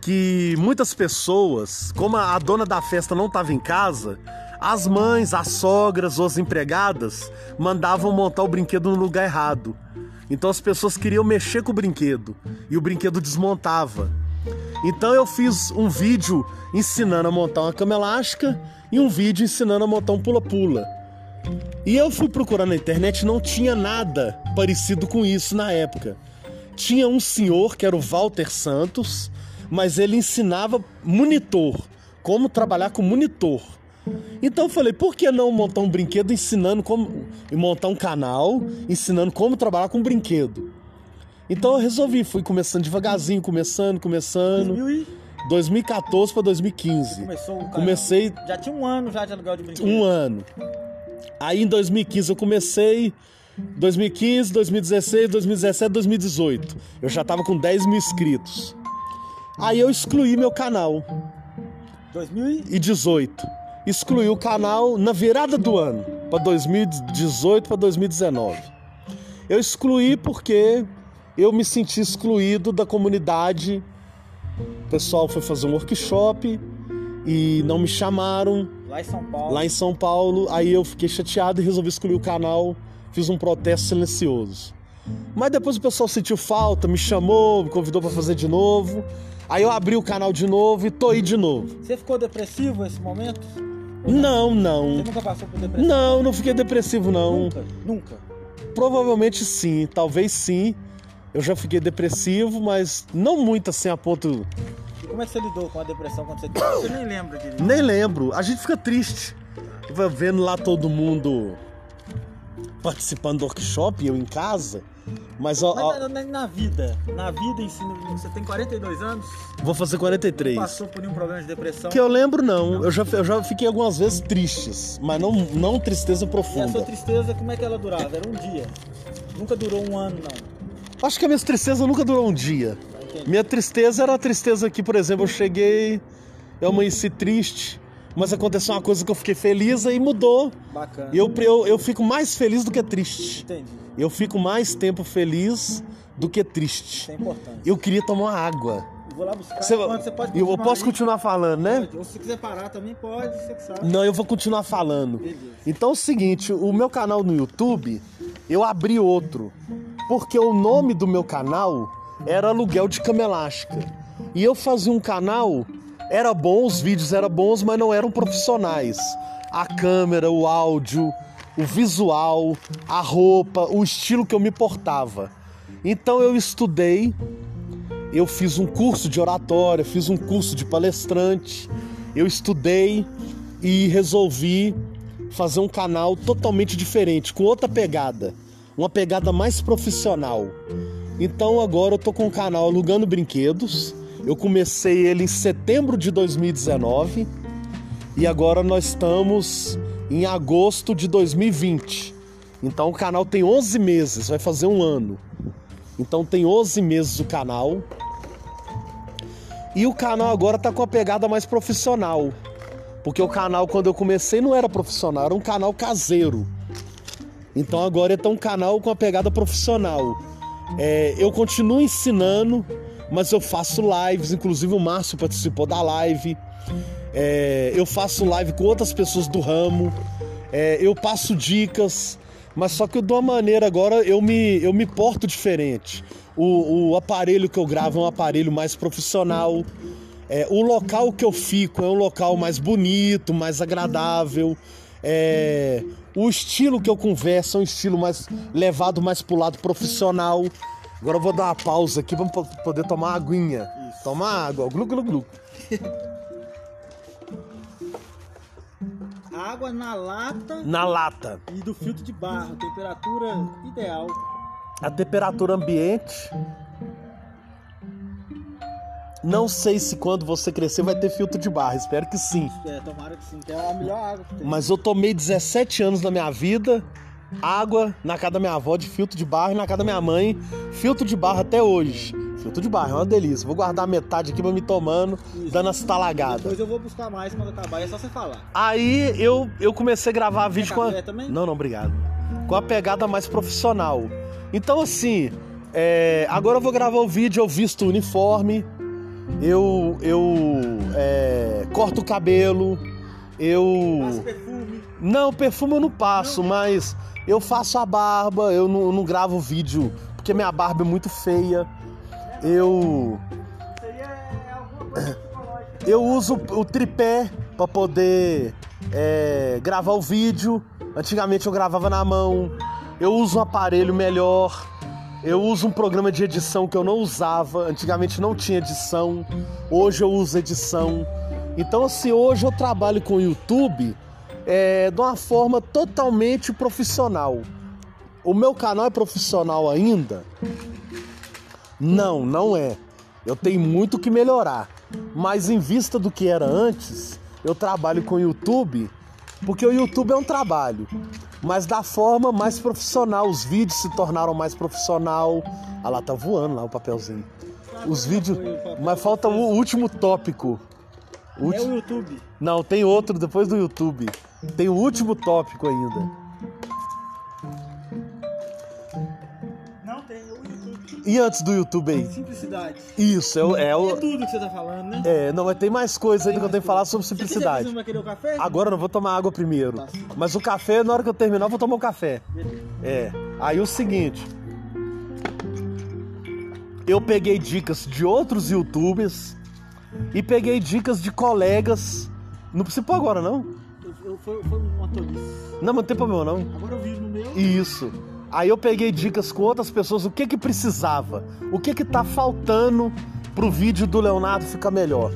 [SPEAKER 2] que muitas pessoas, como a dona da festa não estava em casa, as mães, as sogras ou as empregadas mandavam montar o brinquedo no lugar errado. Então as pessoas queriam mexer com o brinquedo e o brinquedo desmontava. Então eu fiz um vídeo ensinando a montar uma cama elástica e um vídeo ensinando a montar um pula-pula. E eu fui procurar na internet, não tinha nada parecido com isso na época. Tinha um senhor que era o Walter Santos, mas ele ensinava monitor, como trabalhar com monitor. Então eu falei, por que não montar um brinquedo ensinando como e montar um canal ensinando como trabalhar com um brinquedo? Então eu resolvi, fui começando devagarzinho, começando, começando.
[SPEAKER 1] 2000 e
[SPEAKER 2] 2014 para 2015.
[SPEAKER 1] começou o.
[SPEAKER 2] Comecei
[SPEAKER 1] Já tinha um ano já de aluguel de brinquedos.
[SPEAKER 2] um ano. Aí em 2015 eu comecei. 2015, 2016, 2017, 2018. Eu já tava com 10 mil inscritos. Aí eu excluí meu canal.
[SPEAKER 1] 2000 e...
[SPEAKER 2] E 18. Excluí o canal na virada do ano, para 2018 para 2019. Eu excluí porque eu me senti excluído da comunidade. O pessoal foi fazer um workshop e não me chamaram
[SPEAKER 1] Lá em São Paulo.
[SPEAKER 2] lá em São Paulo. Aí eu fiquei chateado e resolvi excluir o canal. Fiz um protesto silencioso. Mas depois o pessoal sentiu falta, me chamou, me convidou para fazer de novo. Aí eu abri o canal de novo e tô aí de novo.
[SPEAKER 1] Você ficou depressivo nesse momento?
[SPEAKER 2] Não,
[SPEAKER 1] Você
[SPEAKER 2] não.
[SPEAKER 1] nunca passou por depressão?
[SPEAKER 2] Não, não fiquei depressivo, não.
[SPEAKER 1] Nunca? Nunca?
[SPEAKER 2] Provavelmente sim, talvez sim. Eu já fiquei depressivo, mas não muito assim a ponto.
[SPEAKER 1] E como é que você lidou com a depressão quando você teve? Você nem lembra direito.
[SPEAKER 2] Nem lembro. A gente fica triste. Vendo lá todo mundo participando do workshop, eu em casa. Mas ó, ó,
[SPEAKER 1] Mas na, na- vida, na vida em si, você tem 42 anos,
[SPEAKER 2] vou fazer 43.
[SPEAKER 1] passou por nenhum problema de depressão.
[SPEAKER 2] Que eu lembro, não. Eu já, eu já fiquei algumas vezes tristes, mas não, não tristeza
[SPEAKER 1] E a
[SPEAKER 2] profunda.
[SPEAKER 1] sua tristeza, como é que ela durava? Era um dia. Nunca durou um ano, não.
[SPEAKER 2] Acho que a minha tristeza nunca durou um dia.
[SPEAKER 1] Entendendo?
[SPEAKER 2] Minha tristeza era a tristeza que, por exemplo, eu cheguei, eu amanheci triste, mas aconteceu uma coisa que eu fiquei feliz e mudou.
[SPEAKER 1] Bacana.
[SPEAKER 2] Eu, eu, eu fico mais feliz do que triste.
[SPEAKER 1] Entendi.
[SPEAKER 2] Eu fico mais tempo feliz do que
[SPEAKER 1] Isso
[SPEAKER 2] triste.
[SPEAKER 1] é importante.
[SPEAKER 2] Eu queria tomar água.
[SPEAKER 1] E Vou lá buscar.
[SPEAKER 2] Você-
[SPEAKER 1] você pode
[SPEAKER 2] eu posso
[SPEAKER 1] aí.
[SPEAKER 2] continuar falando, né?
[SPEAKER 1] Pode. Ou se quiser parar também pode, você que sabe.
[SPEAKER 2] Não, eu vou continuar falando.
[SPEAKER 1] Beleza.
[SPEAKER 2] Então é o seguinte, o meu canal no YouTube, eu abri outro. Porque o nome do meu canal era Aluguel de Cama Elástica. E eu fazia um canal, era bom, os vídeos eram bons, mas não eram profissionais. A câmera, o áudio, o visual, a roupa, o estilo que eu me portava. Então eu estudei, eu fiz um curso de oratória, fiz um curso de palestrante, eu estudei e resolvi fazer um canal totalmente diferente, com outra pegada, uma pegada mais profissional. Então agora eu tô com o canal Alugando Brinquedos. Eu comecei ele em setembro de 2019 e agora nós estamos em agosto de 2020. Então o canal tem 11 meses, vai fazer um ano. Então tem 11 meses o canal. E o canal agora tá com a pegada mais profissional. Porque o canal, quando eu comecei, não era profissional, era um canal caseiro. Então agora é um canal com a pegada profissional. É, eu continuo ensinando, mas eu faço lives, inclusive o Márcio participou da live. É, eu faço live com outras pessoas do ramo. É, eu passo dicas, mas só que de uma maneira agora eu me, eu me porto diferente. O, o aparelho que eu gravo é um aparelho mais profissional. É, o local que eu fico é um local mais bonito, mais agradável. É, o estilo que eu converso é um estilo mais levado mais pro lado profissional. Agora eu vou dar uma pausa aqui para poder tomar aguinha. Tomar água, glu glu glu.
[SPEAKER 1] Água na lata
[SPEAKER 2] Na lata.
[SPEAKER 1] e do filtro de barro, temperatura ideal.
[SPEAKER 2] A temperatura ambiente. Não sei se quando você crescer vai ter filtro de barra, espero que sim.
[SPEAKER 1] É, tomara que sim, que é a melhor água que tem.
[SPEAKER 2] Mas eu tomei 17 anos da minha vida, água na casa da minha avó de filtro de barro e na casa da minha mãe, filtro de barro até hoje. Filtro de barro, é uma delícia. Vou guardar metade aqui pra me tomando, dando as talagadas.
[SPEAKER 1] Depois eu vou buscar mais quando acabar, é só você falar.
[SPEAKER 2] Aí eu, eu comecei a gravar vídeo com a...
[SPEAKER 1] café também?
[SPEAKER 2] Não, não, obrigado. Com a pegada mais profissional. Então assim, é, agora eu vou gravar o vídeo, eu visto o uniforme, eu, eu é, corto o cabelo, eu...
[SPEAKER 1] Passa perfume.
[SPEAKER 2] Não, perfume eu não passo, mas eu faço a barba, eu não, não gravo vídeo porque minha barba é muito feia. Eu eu uso o tripé para poder é, gravar o vídeo. Antigamente eu gravava na mão. Eu uso um aparelho melhor. Eu uso um programa de edição que eu não usava. Antigamente não tinha edição. Hoje eu uso edição. Então, assim, hoje eu trabalho com o YouTube é, de uma forma totalmente profissional. O meu canal é profissional ainda? Não, não é. Eu tenho muito que melhorar. Mas em vista do que era antes, eu trabalho com o YouTube, porque o YouTube é um trabalho, mas da forma mais profissional. Os vídeos se tornaram mais profissional. Ah lá, tá voando lá o papelzinho. Os vídeos. Mas falta o último tópico. O
[SPEAKER 1] É o YouTube.
[SPEAKER 2] Não, tem outro depois do YouTube. Tem o último tópico ainda.
[SPEAKER 1] Não tem, é o YouTube.
[SPEAKER 2] E antes do YouTube aí?
[SPEAKER 1] Simplicidade.
[SPEAKER 2] Isso, é o. É,
[SPEAKER 1] É
[SPEAKER 2] o,
[SPEAKER 1] tudo que você tá falando, né?
[SPEAKER 2] é não, mas tem mais coisa ainda que eu tenho que falar sobre
[SPEAKER 1] Você
[SPEAKER 2] simplicidade.
[SPEAKER 1] vai querer o café?
[SPEAKER 2] Agora eu não vou tomar água primeiro.
[SPEAKER 1] Tá.
[SPEAKER 2] Mas o café, na hora que eu terminar, eu vou tomar o café.
[SPEAKER 1] Beleza.
[SPEAKER 2] É. Aí o seguinte. Eu peguei dicas de outros youtubers e peguei dicas de colegas. Não precisa agora, não?
[SPEAKER 1] Eu, foi, foi uma tolice.
[SPEAKER 2] Não, mas não tem problema, não.
[SPEAKER 1] Agora eu vi no meu.
[SPEAKER 2] Isso. Aí eu peguei dicas com outras pessoas, o que que precisava, o que que tá faltando pro vídeo do Leonardo ficar melhor.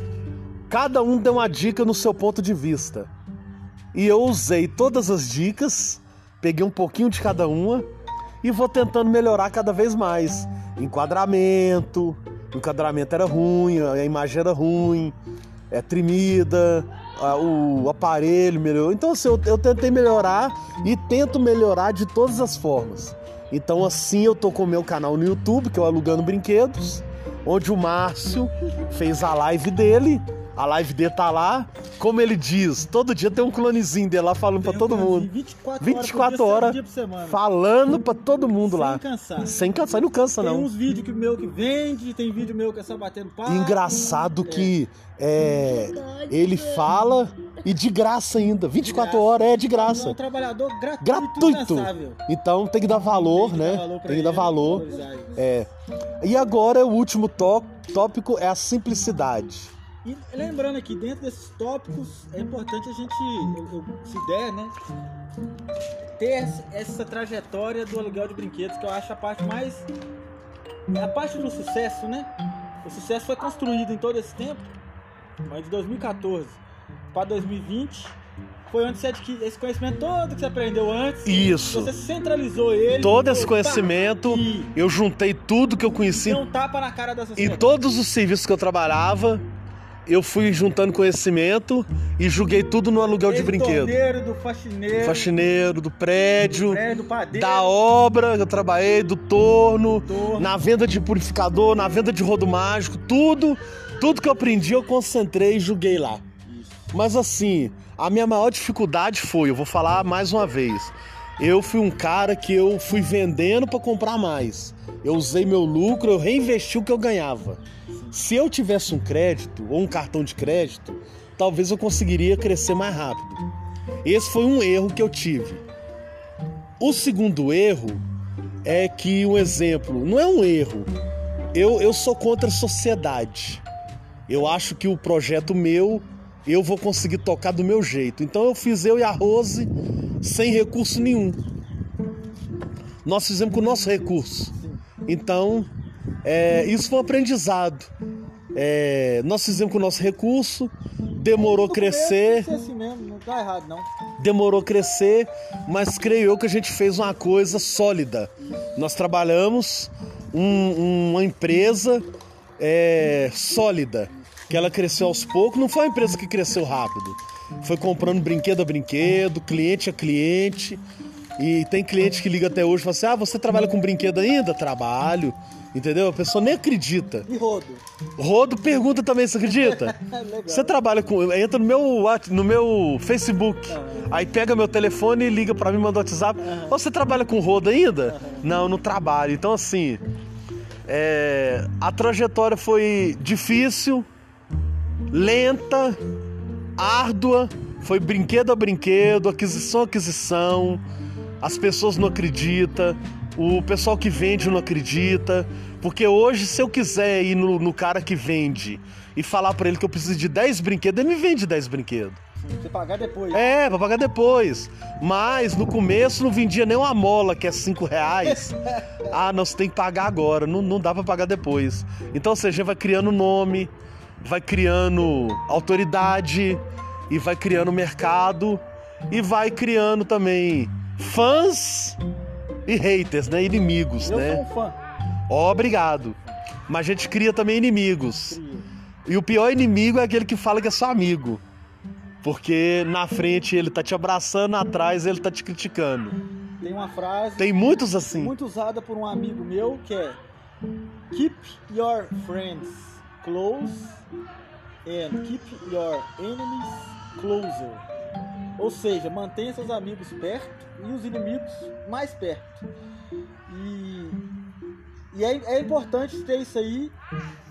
[SPEAKER 2] Cada um deu uma dica no seu ponto de vista. E eu usei todas as dicas, peguei um pouquinho de cada uma e vou tentando melhorar cada vez mais. Enquadramento, enquadramento era ruim, a imagem era ruim, é trimida, a- o aparelho melhorou. Então assim, eu, eu tentei melhorar e tento melhorar de todas as formas. Então assim eu tô com o meu canal no YouTube, que é o Alugando Brinquedos, onde o Márcio fez a live dele A live dele tá lá, como ele diz, todo dia tem um clonezinho dele lá falando
[SPEAKER 1] Tem
[SPEAKER 2] pra todo mundo.
[SPEAKER 1] 24,
[SPEAKER 2] 24
[SPEAKER 1] horas,
[SPEAKER 2] horas falando pra todo mundo
[SPEAKER 1] Sem
[SPEAKER 2] lá.
[SPEAKER 1] cansar.
[SPEAKER 2] Sem cansar, não cansa
[SPEAKER 1] Tem
[SPEAKER 2] não.
[SPEAKER 1] uns vídeos que meu que vende, tem vídeo meu que é só batendo papo.
[SPEAKER 2] Engraçado que é, ele fala e de graça ainda. 24 horas é de
[SPEAKER 1] É um
[SPEAKER 2] graça.
[SPEAKER 1] trabalhador gratuito,
[SPEAKER 2] Gratuito. Então tem que dar valor,
[SPEAKER 1] Tem que
[SPEAKER 2] né?
[SPEAKER 1] dar valor
[SPEAKER 2] Tem que dar
[SPEAKER 1] ele,
[SPEAKER 2] valor. É. E agora o último tó- tópico é a simplicidade.
[SPEAKER 1] E lembrando aqui, dentro desses tópicos, é importante a gente, se der, né, ter essa- trajetória do aluguel de brinquedos, que eu acho a parte mais. é A parte do sucesso, né? O sucesso foi construído em todo esse tempo, mas de 2014 para 2020 foi onde você adquiriu esse conhecimento todo que você aprendeu antes.
[SPEAKER 2] Isso.
[SPEAKER 1] Você centralizou ele.
[SPEAKER 2] Todo esse conhecimento, eu juntei tudo que eu conheci
[SPEAKER 1] deu um tapa na cara da
[SPEAKER 2] em
[SPEAKER 1] sociedade.
[SPEAKER 2] todos os serviços que eu trabalhava. Eu fui juntando conhecimento e joguei tudo no aluguel de
[SPEAKER 1] Desde do
[SPEAKER 2] brinquedo.
[SPEAKER 1] torneiro, do faxineiro,
[SPEAKER 2] Faxineiro, do prédio,
[SPEAKER 1] do padeiro,
[SPEAKER 2] da obra que eu trabalhei, do torno,
[SPEAKER 1] torno.
[SPEAKER 2] na venda de purificador, na venda de rodo mágico, tudo, tudo que eu aprendi eu concentrei e joguei lá.
[SPEAKER 1] Isso.
[SPEAKER 2] Mas assim, a minha maior dificuldade foi, eu vou falar mais uma vez. Eu fui um cara que eu fui vendendo para comprar mais. Eu usei meu lucro, eu reinvesti o que eu ganhava. Se eu tivesse um crédito ou um cartão de crédito, talvez eu conseguiria crescer mais rápido. Esse foi um erro que eu tive. O segundo erro é que um exemplo, não é um erro. Eu, eu sou contra a sociedade. Eu acho que o projeto meu eu vou conseguir tocar do meu jeito. Então eu fiz eu e a Rose sem recurso nenhum. Nós fizemos com o nosso recurso. Então, é, isso foi um aprendizado. É, nós fizemos com o nosso recurso, demorou crescer,
[SPEAKER 1] assim tá
[SPEAKER 2] demorou crescer, mas creio eu que a gente fez uma coisa sólida. Nós trabalhamos um- uma empresa é, sólida, que ela cresceu aos poucos, não foi uma empresa que cresceu rápido. Foi comprando brinquedo a brinquedo, cliente a cliente. E tem cliente que liga até hoje e fala assim: Ah, você trabalha com brinquedo ainda? Trabalho. Entendeu? A pessoa nem acredita.
[SPEAKER 1] E rodo.
[SPEAKER 2] Rodo pergunta também, você acredita?
[SPEAKER 1] Legal.
[SPEAKER 2] Você trabalha com. Entra no meu, no meu Facebook. Aí pega meu telefone e liga pra mim, manda WhatsApp. Ô, você trabalha com rodo ainda? Não, não trabalho. Então, assim. é, a trajetória foi difícil, lenta, árdua. Foi brinquedo a brinquedo, aquisição a aquisição. As pessoas não acreditam. O pessoal que vende não acredita. Porque hoje, se eu quiser ir no, no cara que vende e falar pra ele que eu preciso de 10 brinquedos, ele me vende 10 brinquedos.
[SPEAKER 1] Você pagar depois.
[SPEAKER 2] É, pra pagar depois. Mas no começo não vendia nem uma mola, que é 5 reais. Ah, não, você tem que pagar agora. Não, não dá pra pagar depois. Então, ou seja, vai criando nome, vai criando autoridade, e vai criando mercado, e vai criando também fãs e haters, né? Inimigos,
[SPEAKER 1] Eu
[SPEAKER 2] né?
[SPEAKER 1] sou um fã.
[SPEAKER 2] Obrigado. Mas a gente cria também inimigos. E o pior inimigo é aquele que fala que é seu amigo. Porque na frente ele tá te abraçando, atrás ele tá te criticando.
[SPEAKER 1] Tem uma frase
[SPEAKER 2] Tem muitos assim.
[SPEAKER 1] muito usada por um amigo meu que é Keep your friends close and keep your enemies closer. Ou seja, mantenha seus amigos perto e os inimigos mais perto. E, e é, é importante ter isso aí.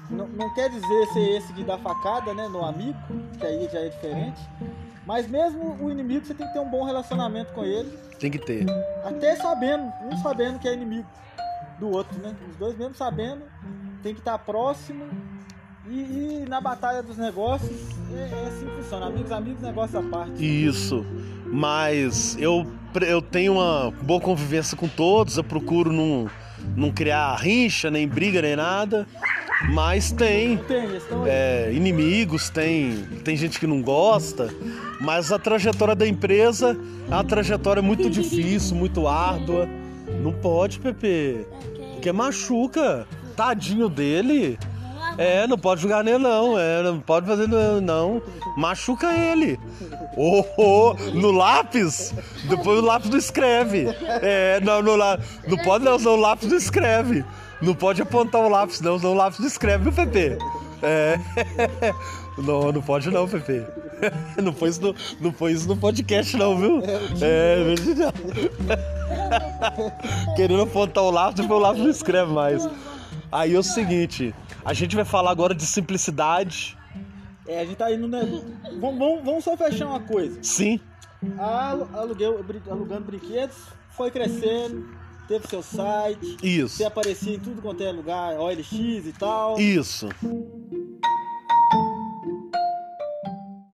[SPEAKER 1] Não, não quer dizer ser esse que dá facada né, no amigo, que aí já é diferente. Mas mesmo o inimigo você tem que ter um bom relacionamento com ele.
[SPEAKER 2] Tem que ter.
[SPEAKER 1] Até sabendo, um sabendo que é inimigo do outro, né? Os dois mesmo sabendo, tem que estar próximo. E, e na batalha dos negócios, é, é assim que funciona. Amigos, amigos, negócio à parte.
[SPEAKER 2] Isso. Mas eu, eu tenho uma boa convivência com todos, eu procuro não, não criar rincha, nem briga, nem nada. Mas tem.
[SPEAKER 1] Tem,
[SPEAKER 2] é, inimigos, tem, tem gente que não gosta, mas a trajetória da empresa é uma trajetória muito difícil, muito árdua. Não pode, Pepe, porque machuca. Tadinho dele. É, não pode jogar nele não, é, não pode fazer não, machuca ele. Oh, oh, no lápis, depois o lápis não escreve. É, não, no, não pode não, senão o lápis não escreve. Não pode apontar o lápis não, senão o lápis não escreve, viu, Pepe? É. Não, não pode não, Pepe. Não foi isso no, não foi isso no podcast, não, viu? É, verdade. Querendo apontar o lápis, depois o lápis não escreve mais. Aí é o seguinte, a gente vai falar agora de simplicidade.
[SPEAKER 1] É, a gente tá indo, né? Vamos, vamos, vamos só fechar uma coisa.
[SPEAKER 2] Sim,
[SPEAKER 1] A alu- aluguel, alugando brinquedos, foi crescendo, teve seu site,
[SPEAKER 2] isso.
[SPEAKER 1] você aparecia em tudo quanto é lugar, OLX e tal.
[SPEAKER 2] Isso.